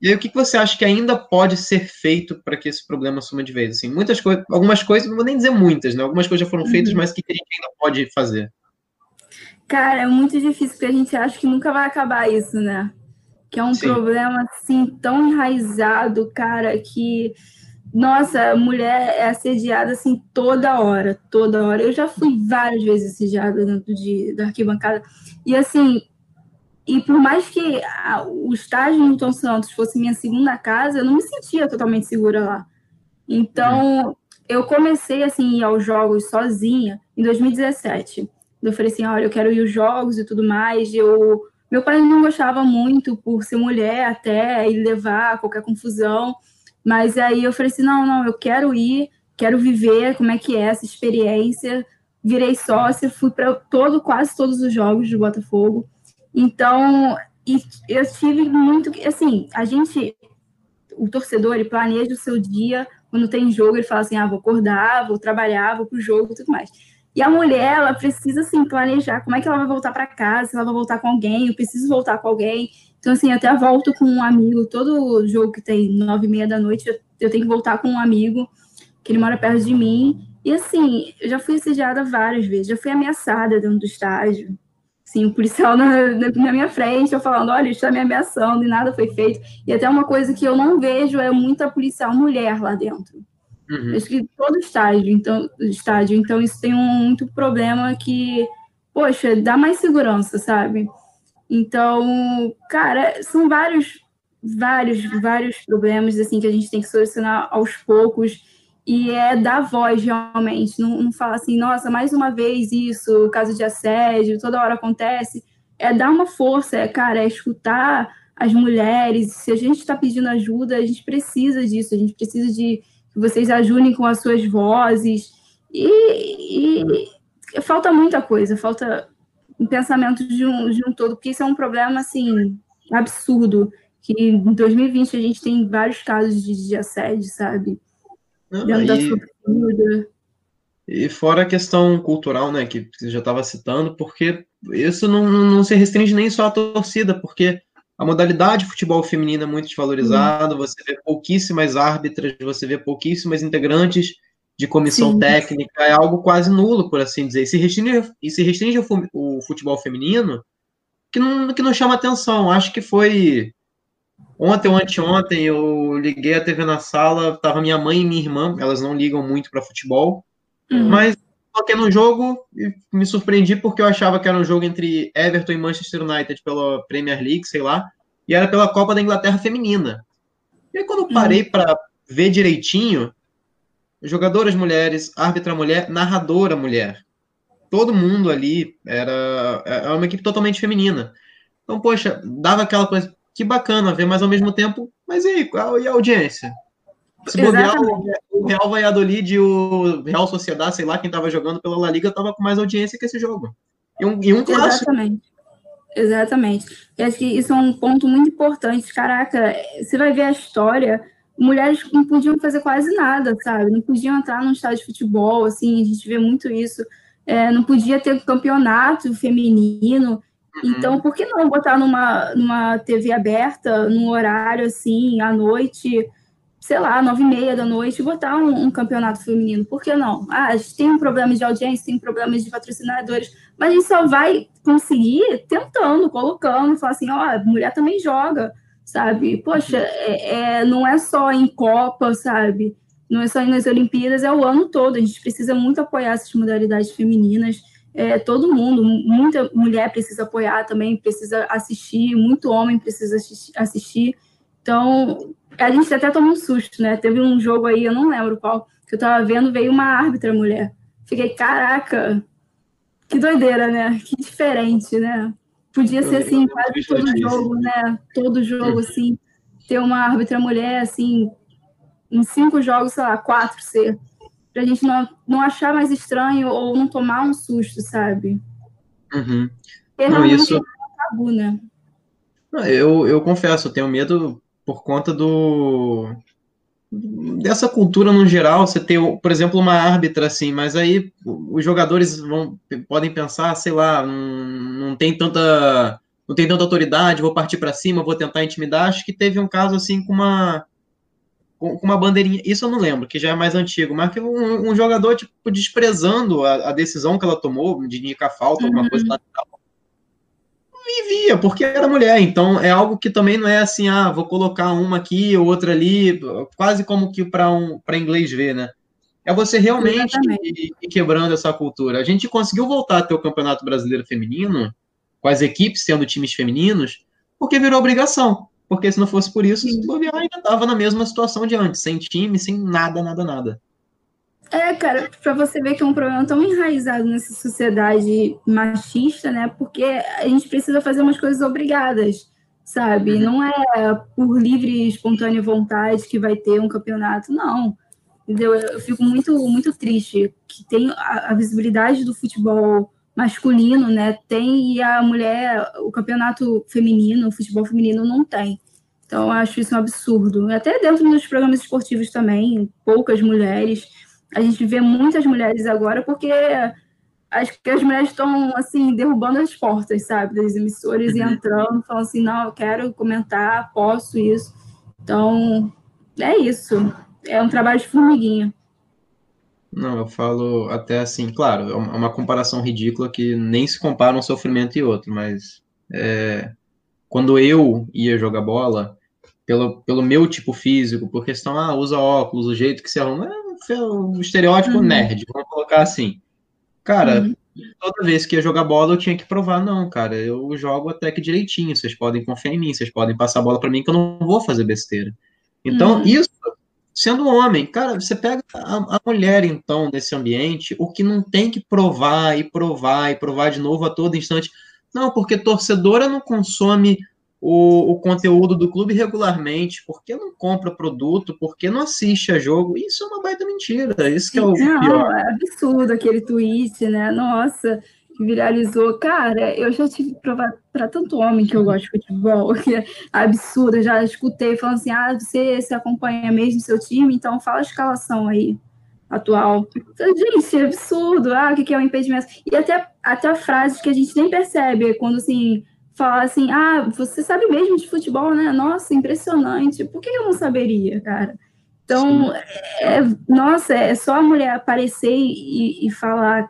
E aí, o que você acha que ainda pode ser feito para que esse problema suma de vez? Assim, muitas coisas, algumas coisas, não vou nem dizer muitas, né? Algumas coisas já foram feitas, uhum. mas o que a gente ainda pode fazer? Cara, é muito difícil, porque a gente acha que nunca vai acabar isso, né? Que é um Sim. problema, assim, tão enraizado, cara, que nossa, a mulher é assediada assim toda hora, toda hora. Eu já fui várias vezes assediada dentro de, da arquibancada. E assim, e por mais que a, o estágio no Tom Santos fosse minha segunda casa, eu não me sentia totalmente segura lá. Então, eu comecei assim ir aos jogos sozinha em 2017. Eu falei assim, olha, eu quero ir aos jogos e tudo mais. Eu, meu pai não gostava muito por ser mulher até e levar qualquer confusão. Mas aí eu falei assim: não, não, eu quero ir, quero viver como é que é essa experiência. Virei sócia, fui para todo, quase todos os jogos do Botafogo. Então, eu tive muito. Assim, a gente, o torcedor, ele planeja o seu dia. Quando tem jogo, ele fala assim: ah, vou acordar, vou trabalhar, vou pro jogo e tudo mais. E a mulher, ela precisa, assim, planejar como é que ela vai voltar para casa, se ela vai voltar com alguém, eu preciso voltar com alguém. Então, assim, até volto com um amigo, todo jogo que tem nove e meia da noite, eu, eu tenho que voltar com um amigo, que ele mora perto de mim, E assim, eu já fui assediada várias vezes, já fui ameaçada dentro do estágio. Sim, o policial na, na, minha frente, eu falando, olha, está me ameaçando e nada foi feito. E até uma coisa que eu não vejo é muita policial mulher lá dentro. Uhum. Acho que todo estágio, então, estádio, então isso tem um muito problema que, poxa, dá mais segurança, sabe? Então, cara, são vários, vários, vários problemas assim que a gente tem que solucionar aos poucos. E é dar voz realmente, não, não falar assim, nossa, mais uma vez isso, caso de assédio, toda hora acontece, é dar uma força, é, cara, é escutar as mulheres, se a gente está pedindo ajuda, a gente precisa disso, a gente precisa de que vocês ajudem com as suas vozes, e, e falta muita coisa, falta um pensamento de um, de um todo, porque isso é um problema, assim, absurdo, que em 2020 a gente tem vários casos de, de assédio, sabe? Não, dentro da sua vida. E fora a questão cultural, né, que você já estava citando, porque isso não, não se restringe nem só à torcida, porque a modalidade de futebol feminino é muito desvalorizada, você vê pouquíssimas árbitras, você vê pouquíssimas integrantes de comissão Sim. técnica, é algo quase nulo, por assim dizer. E se restringe, e se restringe o futebol feminino, que não, que não chama atenção. Acho que foi Ontem ou anteontem eu liguei a TV na sala, tava minha mãe e minha irmã, elas não ligam muito para futebol, uhum. mas coloquei no jogo e me surpreendi porque eu achava que era um jogo entre Everton e Manchester United pela Premier League, sei lá, e era pela Copa da Inglaterra feminina. E aí, quando eu parei uhum. para ver direitinho, jogadoras mulheres, árbitra mulher, narradora mulher. Todo mundo ali era, era uma equipe totalmente feminina. Então, poxa, dava aquela coisa, que bacana ver, mas ao mesmo tempo, mas e aí, e a audiência? Se bobear, o Real Valladolid e o Real Sociedade, sei lá, quem estava jogando pela La Liga, estava com mais audiência que esse jogo. E um, e um clássico. Exatamente. Exatamente. Eu acho que isso é um ponto muito importante. Caraca, você vai ver a história, mulheres não podiam fazer quase nada, sabe? Não podiam entrar num estádio de futebol, assim, a gente vê muito isso. É, não podia ter campeonato feminino. Uhum. Então, por que não botar numa, numa TV aberta, num horário assim, à noite, sei lá, nove e meia da noite, botar um, um, campeonato feminino? Por que não? Ah, a gente tem um problema de audiência, tem problemas de patrocinadores, mas a gente só vai conseguir tentando, colocando, falar assim, ó, oh, a mulher também joga, sabe? Poxa, uhum. é, é, não é só em Copa, sabe? Não é só nas Olimpíadas, é o ano todo. A gente precisa muito apoiar essas modalidades femininas é, todo mundo, muita mulher precisa apoiar também, precisa assistir, muito homem precisa assistir. Então, a gente até tomou um susto, né? Teve um jogo aí, eu não lembro qual, que eu tava vendo, veio uma árbitra mulher. Fiquei, caraca, que doideira, né? Que diferente, né? Podia ser assim, quase todo jogo, né? Todo jogo, assim, ter uma árbitra mulher, assim, em cinco jogos, sei lá, quatro ser para a gente não, não achar mais estranho ou não tomar um susto, sabe? Uhum. não, isso... é tabu, né? Eu, eu confesso, eu tenho medo por conta do dessa cultura no geral, você ter, por exemplo, uma árbitra assim, mas aí os jogadores vão podem pensar, sei lá, não, não tem tanta não tem tanta autoridade, vou partir para cima, vou tentar intimidar. Acho que teve um caso assim com uma com, uma bandeirinha. Isso eu não lembro, que já é mais antigo, mas que um, um jogador, tipo, desprezando a, a, decisão que ela tomou de indicar falta, alguma uhum. coisa lateral. Via, porque era mulher. Então é algo que também não é assim, ah, vou colocar uma aqui, outra ali, quase como que para um, inglês ver, né? É você realmente ir, ir quebrando essa cultura. A gente conseguiu voltar a ter o Campeonato Brasileiro Feminino, com as equipes sendo times femininos, porque virou obrigação. Porque se não fosse por isso, o bobear ainda estava na mesma situação de antes, sem time, sem nada, nada, nada. É, cara, para você ver que é um problema tão enraizado nessa sociedade machista, né? Porque a gente precisa fazer umas coisas obrigadas, sabe? Uhum. Não é por livre e espontânea vontade que vai ter um campeonato, não. Entendeu? Eu fico muito, muito triste que tem a, a visibilidade do futebol masculino, né? Tem e a mulher, o campeonato feminino, o futebol feminino não tem. Então, eu acho isso um absurdo. Até dentro dos programas esportivos também, poucas mulheres. A gente vê muitas mulheres agora porque acho que as mulheres estão, assim, derrubando as portas, sabe, das emissoras uhum. e entrando, falando assim, não, eu quero comentar, posso isso. Então, é isso. É um trabalho de formiguinha. Não, eu falo até assim, claro, é uma comparação ridícula que nem se compara um sofrimento e outro, mas é, quando eu ia jogar bola, pelo, pelo meu tipo físico, por questão, ah, usa óculos, o jeito que se arruma, é o estereótipo uhum. nerd, vamos colocar assim. Cara, uhum. toda vez que ia jogar bola eu tinha que provar, não, cara, eu jogo até que direitinho, vocês podem confiar em mim, vocês podem passar a bola para mim que eu não vou fazer besteira. Então, uhum. isso sendo homem, cara, você pega a, a, mulher, então, nesse ambiente, o que não tem que provar e provar e provar de novo a todo instante. Não, porque torcedora não consome o, o conteúdo do clube regularmente, porque não compra produto, porque não assiste a jogo. Isso é uma baita mentira. Isso que é o não, pior. É absurdo aquele tweet, né? Nossa, que viralizou. Cara, eu já tive que provar para tanto homem que eu gosto de futebol, *laughs* que é absurdo. Eu já escutei falando assim: ah, você se acompanha mesmo seu time, então fala a escalação aí atual. Então, gente, é absurdo. Ah, o que é o um impedimento? E até, até frases que a gente nem percebe, quando assim. Falar assim, ah, você sabe mesmo de futebol, né? Nossa, impressionante. Por que eu não saberia, cara? Então, é, nossa, é só a mulher aparecer e, e falar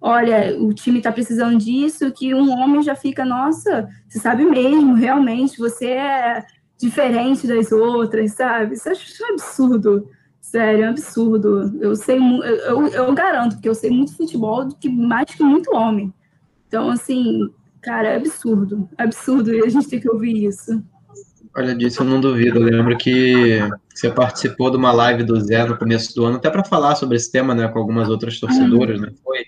olha, o time está precisando disso, que um homem já fica, nossa, você sabe mesmo, realmente, você é diferente das outras, sabe? Isso é um absurdo. Sério, é um absurdo. Eu sei, eu, eu garanto, porque eu sei muito futebol do que mais que muito homem. Então, assim, cara, é absurdo. É absurdo e a gente tem que ouvir isso. Olha, disso eu não duvido. Eu lembro que você participou de uma live do Zé no começo do ano, até para falar sobre esse tema, né, com algumas outras torcedoras, né? Foi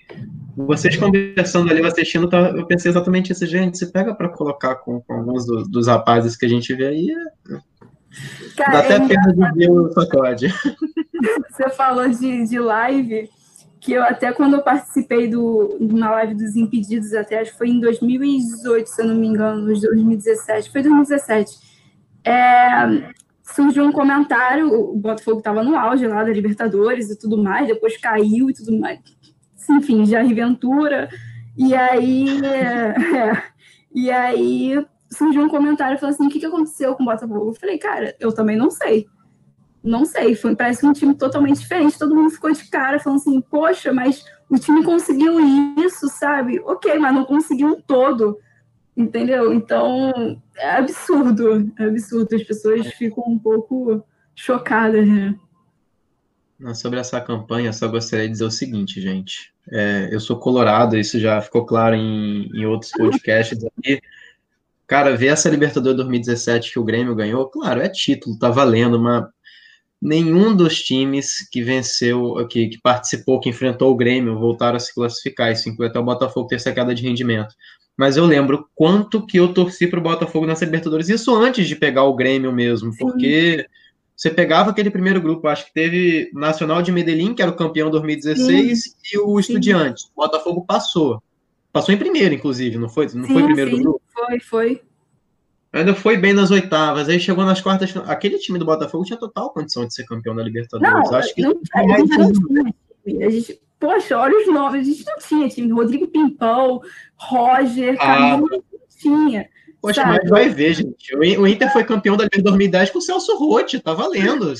vocês conversando ali, assistindo, tá, eu pensei exatamente isso, gente. Se pega para colocar com, com alguns do, dos rapazes que a gente vê aí, é... Cara, dá até é pena de ver o sacode. *laughs* Você falou de, de live, que eu até quando eu participei do, na live dos Impedidos, até acho que foi em 2018, se eu não me engano, 2017, foi 2017. É, surgiu um comentário, o Botafogo estava no auge lá da Libertadores e tudo mais, depois caiu e tudo mais enfim, Jair Ventura. E aí, *laughs* é, e aí surgiu um comentário falando assim: o que, que aconteceu com o Botafogo? Eu falei, cara, eu também não sei. Não sei, foi, parece um time totalmente diferente. Todo mundo ficou de cara, falando assim: poxa, mas o time conseguiu isso, sabe? Ok, mas não conseguiu um todo, entendeu? Então é absurdo, é absurdo. As pessoas ficam um pouco chocadas, né? Sobre essa campanha, só gostaria de dizer o seguinte, gente. É, eu sou colorado, isso já ficou claro em, em outros *laughs* podcasts aqui. Cara, ver essa Libertadores 2017 que o Grêmio ganhou, claro, é título, tá valendo, mas nenhum dos times que venceu, que, que participou, que enfrentou o Grêmio, voltaram a se classificar. Isso inclui até o Botafogo ter essa queda de rendimento. Mas eu lembro quanto que eu torci para o Botafogo nessa Libertadores, isso antes de pegar o Grêmio mesmo, porque você pegava aquele primeiro grupo, acho que teve Nacional de Medellín, que era o campeão 2016, sim. e o Estudiante. O Botafogo passou. Passou em primeiro, inclusive, não foi? Não sim, foi primeiro sim. grupo? Foi, foi. Ainda foi bem nas oitavas, aí chegou nas quartas. Aquele time do Botafogo tinha total condição de ser campeão da Libertadores. Não, acho que não, não, não tinha. A gente, poxa, olha os nomes, a gente não tinha time. Rodrigo Pimpão, Roger, ah. Camilo, não tinha. Poxa, Sabe? mas vai ver, gente. O Inter foi campeão da Liga 2010 com o Celso Rotti, tá valendo.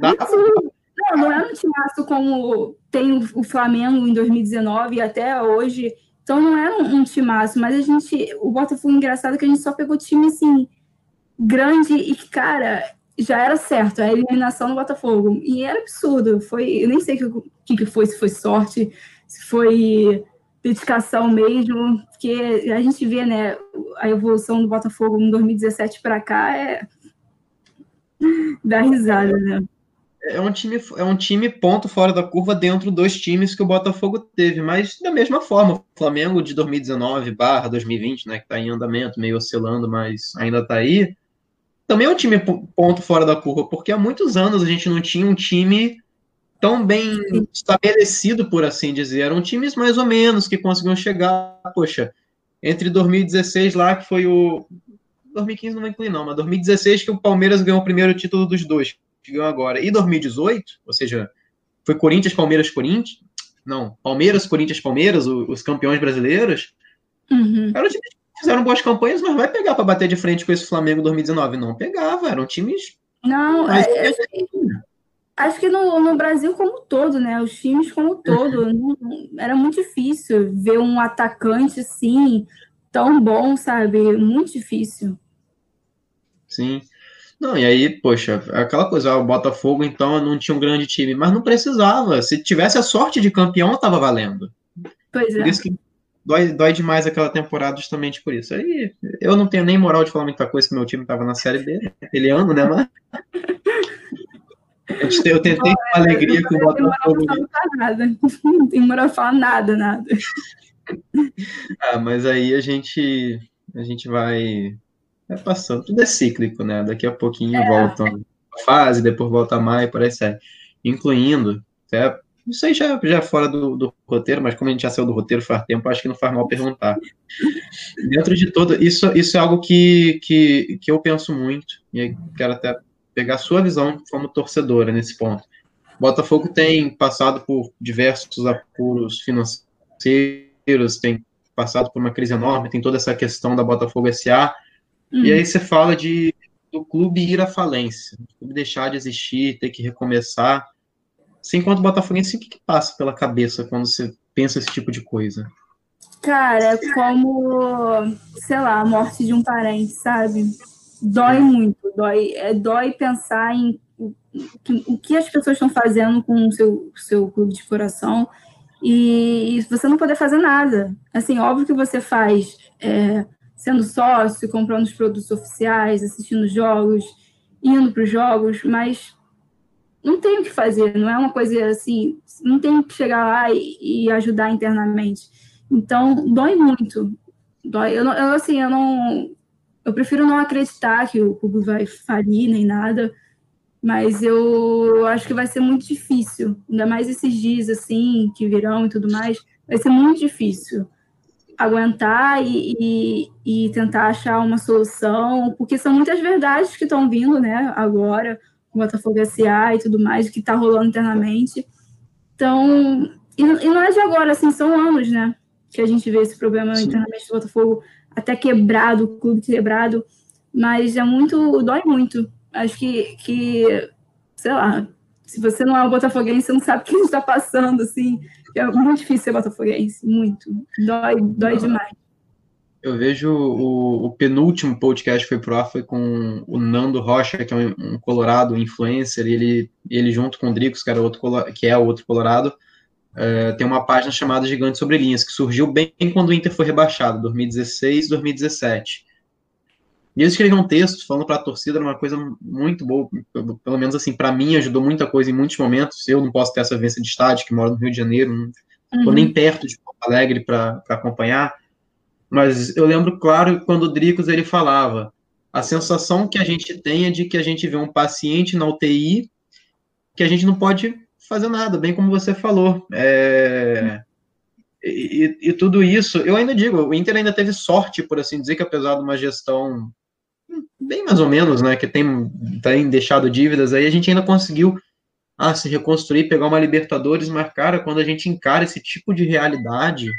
Dá Não, não é um timaço como tem o Flamengo em 2019 e até hoje. Então não é um, um timaço, mas a gente. O Botafogo engraçado é que a gente só pegou time assim, grande e que, cara, já era certo, a eliminação do Botafogo. E era absurdo. Foi, eu nem sei o que, que foi, se foi sorte, se foi dedicação mesmo, porque a gente vê, né, a evolução do Botafogo em 2017 para cá é *laughs* dá risada, né? É um time é um time ponto fora da curva dentro dos times que o Botafogo teve, mas da mesma forma, o Flamengo de 2019 barra 2020, né, que está em andamento, meio oscilando, mas ainda está aí, também é um time ponto fora da curva, porque há muitos anos a gente não tinha um time tão bem estabelecido, por assim dizer. Eram times mais ou menos que conseguiam chegar, poxa, entre 2016 lá, que foi o. 2015 não vai incluir, não, mas 2016 que o Palmeiras ganhou o primeiro título dos dois, ganhou agora. E 2018, ou seja, foi Corinthians, Palmeiras, Corinthians. Não, Palmeiras, Corinthians, Palmeiras, os, campeões brasileiros. Uhum. Eram times que fizeram boas campanhas, mas vai pegar para bater de frente com esse Flamengo 2019? Não pegava, eram times. Não, é, acho que no, no Brasil como todo, né? Os times como todo. Não, era muito difícil ver um atacante assim, tão bom, sabe? Muito difícil. Sim. Não, e aí, poxa, aquela coisa, o Botafogo então não tinha um grande time, mas não precisava. Se tivesse a sorte de campeão, tava valendo. Pois é. Por isso que dói, dói demais aquela temporada justamente por isso. Aí eu não tenho nem moral de falar muita coisa que meu time tava na série B, aquele ano, né, mas eu tentei com alegria que o Botafogo. *laughs* Não tem moral de falar nada, nada. Ah, mas aí a gente a gente vai, vai passando. Tudo é cíclico, né? Daqui a pouquinho é. volta a fase, depois volta a maio, por aí. Incluindo, até, isso aí já, já é fora do, do, roteiro, mas como a gente já saiu do roteiro faz tempo, acho que não faz mal perguntar. *laughs* Dentro de todo, isso, isso é algo que, que, que eu penso muito, e quero até pegar a sua visão como torcedora nesse ponto. Botafogo tem passado por diversos apuros financeiros, tem passado por uma crise enorme, tem toda essa questão da Botafogo SA, uhum. e aí você fala de do clube ir à falência, o clube deixar de existir, ter que recomeçar. Você, enquanto botafoguense, o que, que passa pela cabeça quando você pensa esse tipo de coisa? Cara, é como, sei lá, a morte de um parente, sabe? dói muito, dói, é, dói pensar em o, o que as pessoas estão fazendo com o seu, seu clube de coração e, e você não poder fazer nada. Assim, óbvio que você faz é, sendo sócio, comprando os produtos oficiais, assistindo jogos, indo para os jogos, mas não tem o que fazer, não é uma coisa assim, não tem que chegar lá e, e ajudar internamente. Então, dói muito. Dói. Eu, eu, assim, eu não, eu prefiro não acreditar que o clube vai falir nem nada, mas eu acho que vai ser muito difícil, ainda mais esses dias assim que virão e tudo mais, vai ser muito difícil aguentar e, e, e tentar achar uma solução, porque são muitas verdades que estão vindo, né, agora, o Botafogo SA e tudo mais, que está rolando internamente. Então, e, e, não é de agora, assim, são anos, né, que a gente vê esse problema Sim. internamente do Botafogo até quebrado, o clube quebrado, mas é muito, dói muito. Acho que, que sei lá, se você não é um botafoguense, você não sabe o que está passando, assim, é muito difícil ser botafoguense, muito, dói, dói não. demais. Eu vejo o, o, penúltimo podcast que foi pro ar foi com o Nando Rocha, que é um, um colorado influencer, e ele, ele junto com o Dricos, que, era outro, que é outro colorado, Uh, tem uma página chamada Gigante Sobre Linhas, que surgiu bem quando o Inter foi rebaixado, 2016, 2017. E eles escreveram um texto falando para a torcida, era uma coisa muito boa, pelo menos assim, para mim ajudou muita coisa em muitos momentos. Eu não posso ter essa vivência de estádio, que moro no Rio de Janeiro, não estou uhum. nem perto de Porto Alegre para acompanhar. Mas eu lembro, claro, quando o Dricos ele falava, a sensação que a gente tem é de que a gente vê um paciente na UTI que a gente não pode fazer nada, bem como você falou. É, e, e, tudo isso, eu ainda digo, o Inter ainda teve sorte, por assim dizer, que apesar de uma gestão bem mais ou menos, né, que tem, tem deixado dívidas aí, a gente ainda conseguiu ah, se reconstruir, pegar uma Libertadores, mas, cara, quando a gente encara esse tipo de realidade,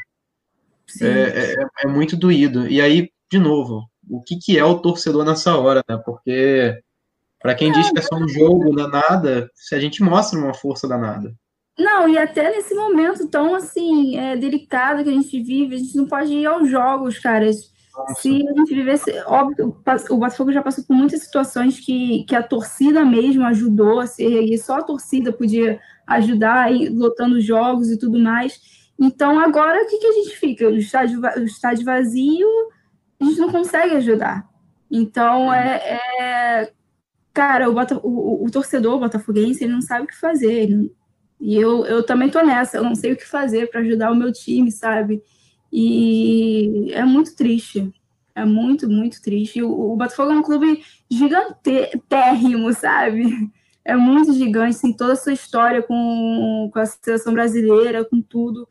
é, é, é, muito doído. E aí, de novo, o que, que é o torcedor nessa hora, né? Porque para quem diz que é só um jogo danada, se a gente mostra uma força danada. Não, e até nesse momento tão assim, é, delicado que a gente vive, a gente não pode ir aos jogos, cara. Nossa. Se a gente vivesse. Óbvio, o Botafogo já passou por muitas situações que, que a torcida mesmo ajudou a se erguer, só a torcida podia ajudar, aí, lotando jogos e tudo mais. Então, agora o que, que a gente fica? O estádio, o estádio vazio, a gente não consegue ajudar. Então, é, é cara, o, Bota, o, o, torcedor botafoguense, ele não sabe o que fazer. Ele, e eu, eu também tô nessa, eu não sei o que fazer para ajudar o meu time, sabe? E é muito triste. É muito, muito triste. O, o Botafogo é um clube gigantérrimo, sabe? É muito gigante, tem toda sua história com, com a seleção brasileira, com tudo.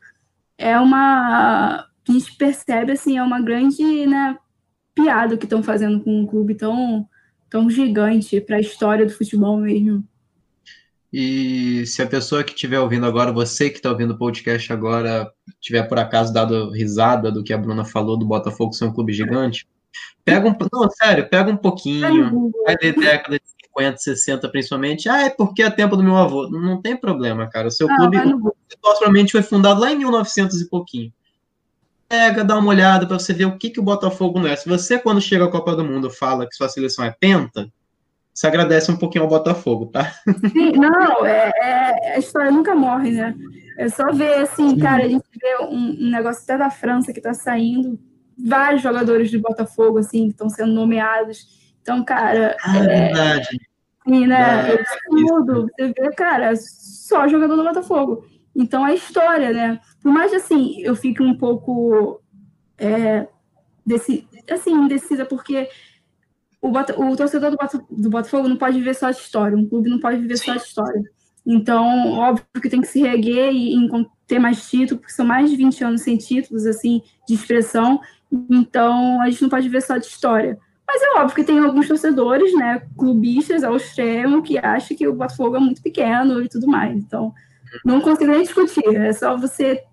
É uma. A gente percebe, assim, é uma grande né, piada que estão fazendo com um clube tão tão gigante para a história do futebol mesmo. E se a pessoa que estiver ouvindo agora, você que está ouvindo o podcast agora, tiver por acaso dado risada do que a Bruna falou do Botafogo ser um clube gigante, pega um. Não, sério, pega um pouquinho, vai de década de 50, 60 principalmente, ah, é porque é tempo do meu avô. Não tem problema, cara. O seu ah, clube provavelmente foi fundado lá em 1900 e pouquinho. Pega, dá uma olhada para você ver o que, que o Botafogo não é. Se você, quando chega à Copa do Mundo, fala que sua seleção é penta, você agradece um pouquinho ao Botafogo, tá? Sim, não, é, é, a história nunca morre, né? É só ver, assim, Sim. cara, a gente vê um, um negócio até da França que tá saindo, vários jogadores de Botafogo, assim, que estão sendo nomeados. Então, cara. Ah, é, é verdade. Sim, né? É tudo. Você vê, cara, só jogador do Botafogo. Então, é história, né? Por mais assim, eu fico um pouco. É, desse, assim, indecisa, porque o, Bota, o torcedor do, Bota, do Botafogo não pode viver só de história, um clube não pode viver Sim. só de história. Então, óbvio que tem que se reguer e, e ter mais títulos, porque são mais de 20 anos sem títulos, assim, de expressão. Então, a gente não pode ver só de história. Mas é óbvio que tem alguns torcedores, né, clubistas ao extremo, que acham que o Botafogo é muito pequeno e tudo mais. Então, não consigo nem discutir. É só você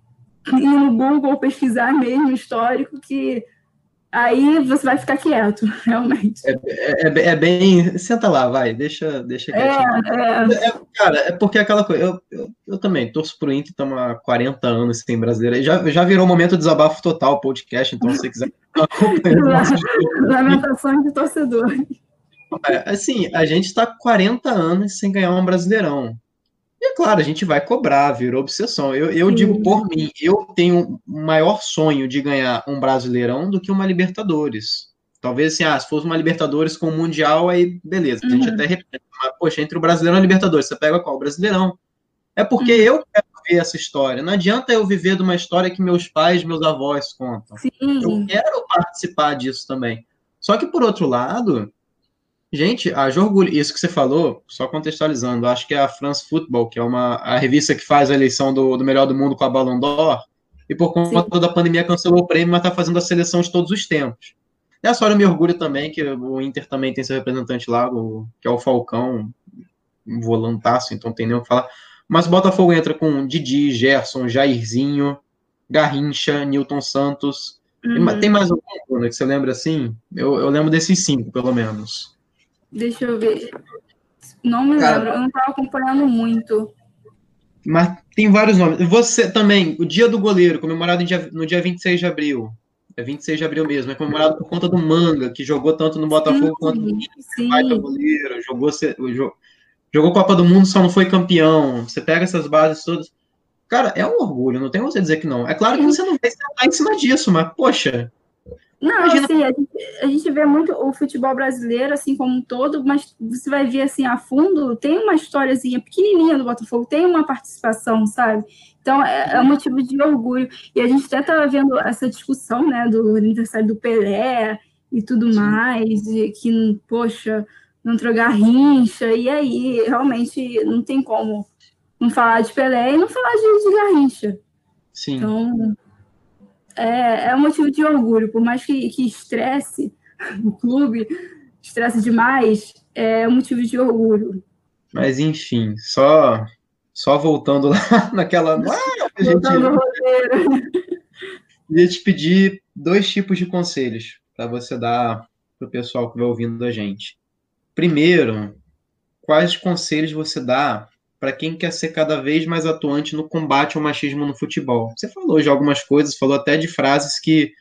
ir no Google pesquisar mesmo histórico que aí você vai ficar quieto, *laughs* realmente. É, é, é, é bem. Senta lá, vai, deixa, deixa é, é, é, cara, é porque aquela coisa. Eu, eu, eu também torço pro Inter, estamos há 40 anos sem brasileiro. Já, já virou momento de desabafo total podcast, então se você quiser *laughs* Lamentações de torcedor. É, assim, a gente está 40 anos sem ganhar um brasileirão. E é claro, a gente vai cobrar, virou obsessão. Eu, eu digo por mim, eu tenho um maior sonho de ganhar um Brasileirão do que uma Libertadores. Talvez assim, ah, se fosse uma Libertadores com o Mundial, aí beleza, a gente uhum. até repete. Mas, poxa, entre o Brasileirão e a Libertadores, você pega qual? O Brasileirão. É porque uhum. eu quero ver essa história. Não adianta eu viver de uma história que meus pais, meus avós contam. Sim. Eu quero participar disso também. Só que, por outro lado, Gente, a Jorgulho, isso que você falou, só contextualizando, acho que é a France Football, que é uma a revista que faz a eleição do, do melhor do mundo com a Ballon d'Or, e por conta Sim. da pandemia cancelou o prêmio, mas está fazendo a seleção de todos os tempos. Nessa hora eu me orgulho também que o Inter também tem seu representante lá, o, que é o Falcão, um volantaço, então tem nem o que falar. Mas o Botafogo entra com Didi, Gerson, Jairzinho, Garrincha, Newton Santos. Uhum. Tem mais algum que você lembra assim? Eu, eu lembro desses cinco, pelo menos. Deixa eu ver. Não me Cara, lembro, eu não estava acompanhando muito. Mas tem vários nomes. Você também, o dia do goleiro, comemorado no dia, no dia 26 de abril. É 26 de abril mesmo, é comemorado por conta do Manga, que jogou tanto no Botafogo sim, quanto no sim. goleiro, jogou, jogou Copa do Mundo, só não foi campeão. Você pega essas bases todas. Cara, é um orgulho, não tem você dizer que não. É claro que você não vai estar em cima disso, mas, poxa, não, Imagina... assim, a gente, a gente vê muito o futebol brasileiro, assim, como um todo, mas você vai ver, assim, a fundo, tem uma historiazinha pequenininha do Botafogo, tem uma participação, sabe? Então, é, é um motivo de orgulho. E a gente até estava vendo essa discussão, né, do aniversário do Pelé e tudo Sim. mais, e que, poxa, não trocar rincha, e aí, realmente, não tem como não falar de Pelé e não falar de, de Garrincha. Sim. Então, é, é um motivo de orgulho, por mais que, que estresse o clube, estresse demais, é um motivo de orgulho. Mas enfim, só só voltando *laughs* lá naquela. Ah, a gente... *laughs* Queria te pedir dois tipos de conselhos para você dar para o pessoal que vai ouvindo a gente. Primeiro, quais conselhos você dá para quem quer ser cada vez mais atuante no combate ao machismo no futebol. Você falou de algumas coisas, falou até de frases que,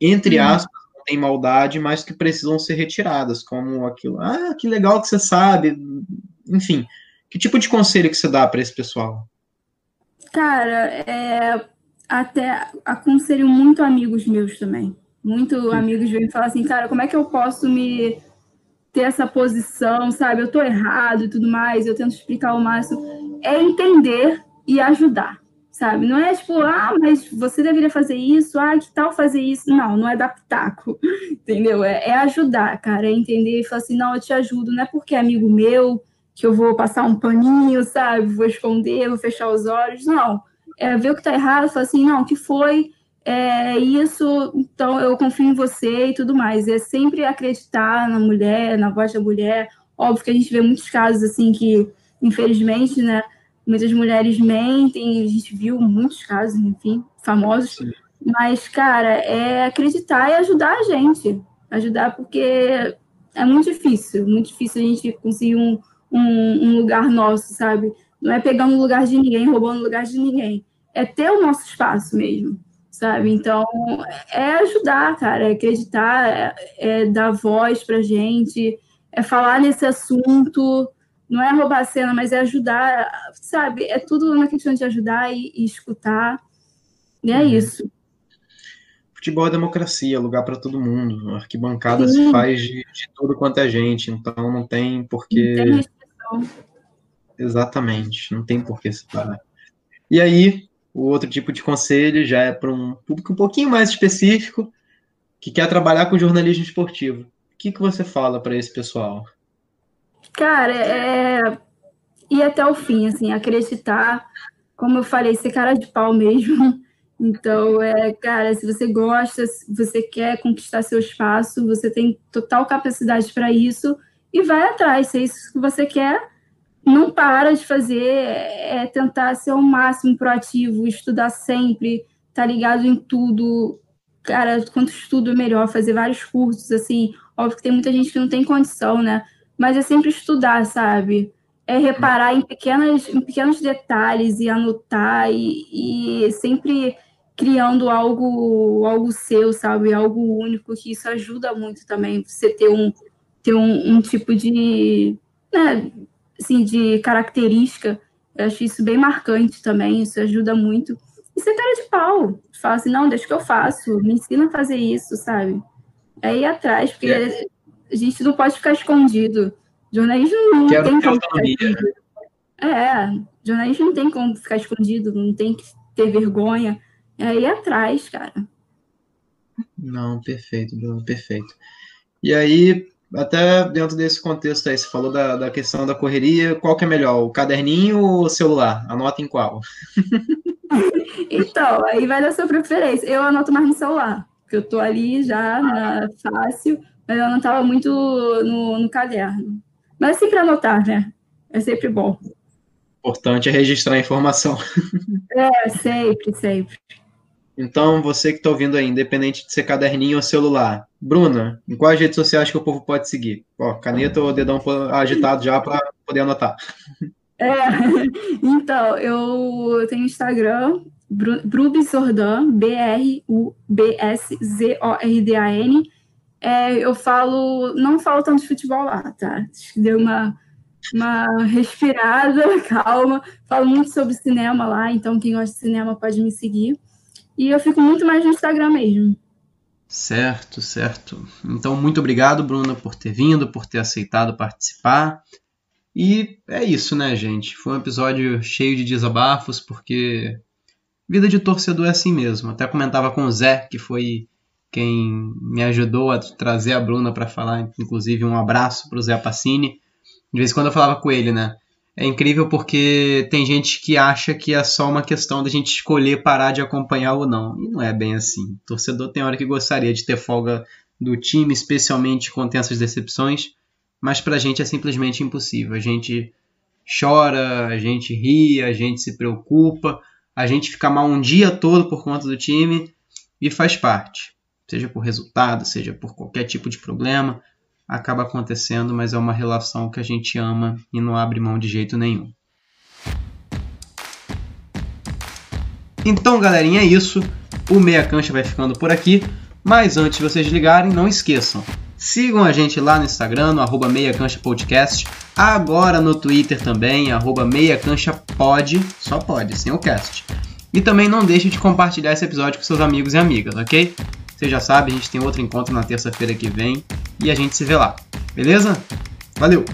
entre uhum. aspas, não tem maldade, mas que precisam ser retiradas, como aquilo, ah, que legal que você sabe, enfim. Que tipo de conselho que você dá para esse pessoal? Cara, é, até aconselho muito amigos meus também. Muito amigos vêm falar assim, cara, como é que eu posso me ter essa posição, sabe? Eu tô errado e tudo mais, eu tento explicar o máximo. É entender e ajudar, sabe? Não é tipo, ah, mas você deveria fazer isso, ah, que tal fazer isso? Não, não é dar pitaco, *laughs* entendeu? É, é ajudar, cara, é entender e falar assim, não, eu te ajudo, não é porque é amigo meu que eu vou passar um paninho, sabe? Vou esconder, vou fechar os olhos, não. É ver o que tá errado, falar assim, não, o que foi? É isso, então eu confio em você e tudo mais. É sempre acreditar na mulher, na voz da mulher. Óbvio que a gente vê muitos casos assim que, infelizmente, né, muitas mulheres mentem, a gente viu muitos casos, enfim, famosos. Sim. Mas, cara, é acreditar e ajudar a gente. Ajudar porque é muito difícil, muito difícil a gente conseguir um, um, um lugar nosso, sabe? Não é pegando o lugar de ninguém, roubando o lugar de ninguém. É ter o nosso espaço mesmo, sabe? Então, é ajudar, cara, é acreditar, é, é dar voz pra gente, é falar nesse assunto, não é roubar a cena, mas é ajudar, sabe? É tudo na questão de ajudar e, e escutar. E é uhum. isso. Futebol é democracia, lugar para todo mundo. A arquibancada Sim. se faz de, de, tudo quanto é gente, então não tem porquê. Não tem restrição. Exatamente, não tem porquê separar. E aí, o outro tipo de conselho já é para um público um pouquinho mais específico que quer trabalhar com jornalismo esportivo. O que, que você fala para esse pessoal? Cara, é ir até o fim, assim, acreditar, como eu falei, ser cara de pau mesmo. *laughs* Então, é, cara, se você gosta, se você quer conquistar seu espaço, você tem total capacidade para isso e vai atrás. Se é isso que você quer, não para de fazer, é tentar ser o máximo proativo, estudar sempre, tá ligado em tudo. Cara, quanto estudo melhor, fazer vários cursos, assim. Óbvio que tem muita gente que não tem condição, né? mas é sempre estudar, sabe? É reparar em, pequenas, em pequenos detalhes e anotar e, e sempre criando algo, algo seu, sabe? Algo único, que isso ajuda muito também, você ter um, ter um, um tipo de, né, assim, de característica. Eu acho isso bem marcante também, isso ajuda muito. E ser cara de pau. Fala assim, não, deixa que eu faço, me ensina a fazer isso, sabe? É ir atrás, porque é a gente não pode ficar escondido. Jornalismo não Quero tem como ficar escondido. É, jornalismo não tem como ficar escondido, não tem que ter vergonha. É ir atrás, cara. Não, perfeito, Bruno, perfeito. E aí, até dentro desse contexto aí, você falou da, da questão da correria, qual que é melhor, o caderninho ou o celular? Anota em qual? *laughs* então, aí vai da sua preferência. Eu anoto mais no celular, porque eu tô ali já na, fácil, mas eu anotava muito no, no caderno. Mas é sempre anotar, né? É sempre bom. Importante é registrar a informação. É, sempre, sempre. Então, você que está ouvindo aí, independente de ser caderninho ou celular, Bruna, em quais redes sociais que o povo pode seguir? Ó, caneta ou dedão agitado já para poder anotar. É, *laughs* então, eu tenho Instagram, Brubis B-R-U-B-S-Z-O-R-D-A-N, é, eu falo, não falo tanto de futebol lá, tá? Deu uma, uma respirada, *laughs* calma. Falo muito sobre cinema lá, então quem gosta de cinema pode me seguir. E eu fico muito mais no Instagram mesmo. Certo, certo. Então, muito obrigado, Bruna, por ter vindo, por ter aceitado participar. E é isso, né, gente? Foi um episódio cheio de desabafos, porque vida de torcedor é assim mesmo. Até comentava com o Zé, que foi quem me ajudou a trazer a Bruna para falar, inclusive um abraço para o Zé Passini. De vez em quando eu falava com ele, né? É incrível porque tem gente que acha que é só uma questão da gente escolher parar de acompanhar ou não. E não é bem assim. O torcedor tem hora que gostaria de ter folga do time, especialmente quando tem essas decepções, mas pra gente é simplesmente impossível. A gente chora, a gente ri, a gente se preocupa, a gente fica mal um dia todo por conta do time e faz parte seja por resultado, seja por qualquer tipo de problema, acaba acontecendo, mas é uma relação que a gente ama e não abre mão de jeito nenhum. Então, galerinha, é isso. O Meia Cancha vai ficando por aqui. Mas antes de vocês ligarem, não esqueçam. Sigam a gente lá no Instagram, no arroba Meia Cancha Podcast. Agora no Twitter também, arroba Meia Cancha Pod. Só pode, sem o cast. E também não deixe de compartilhar esse episódio com seus amigos e amigas, ok? Você já sabe, a gente tem outro encontro na terça-feira que vem e a gente se vê lá. Beleza? Valeu!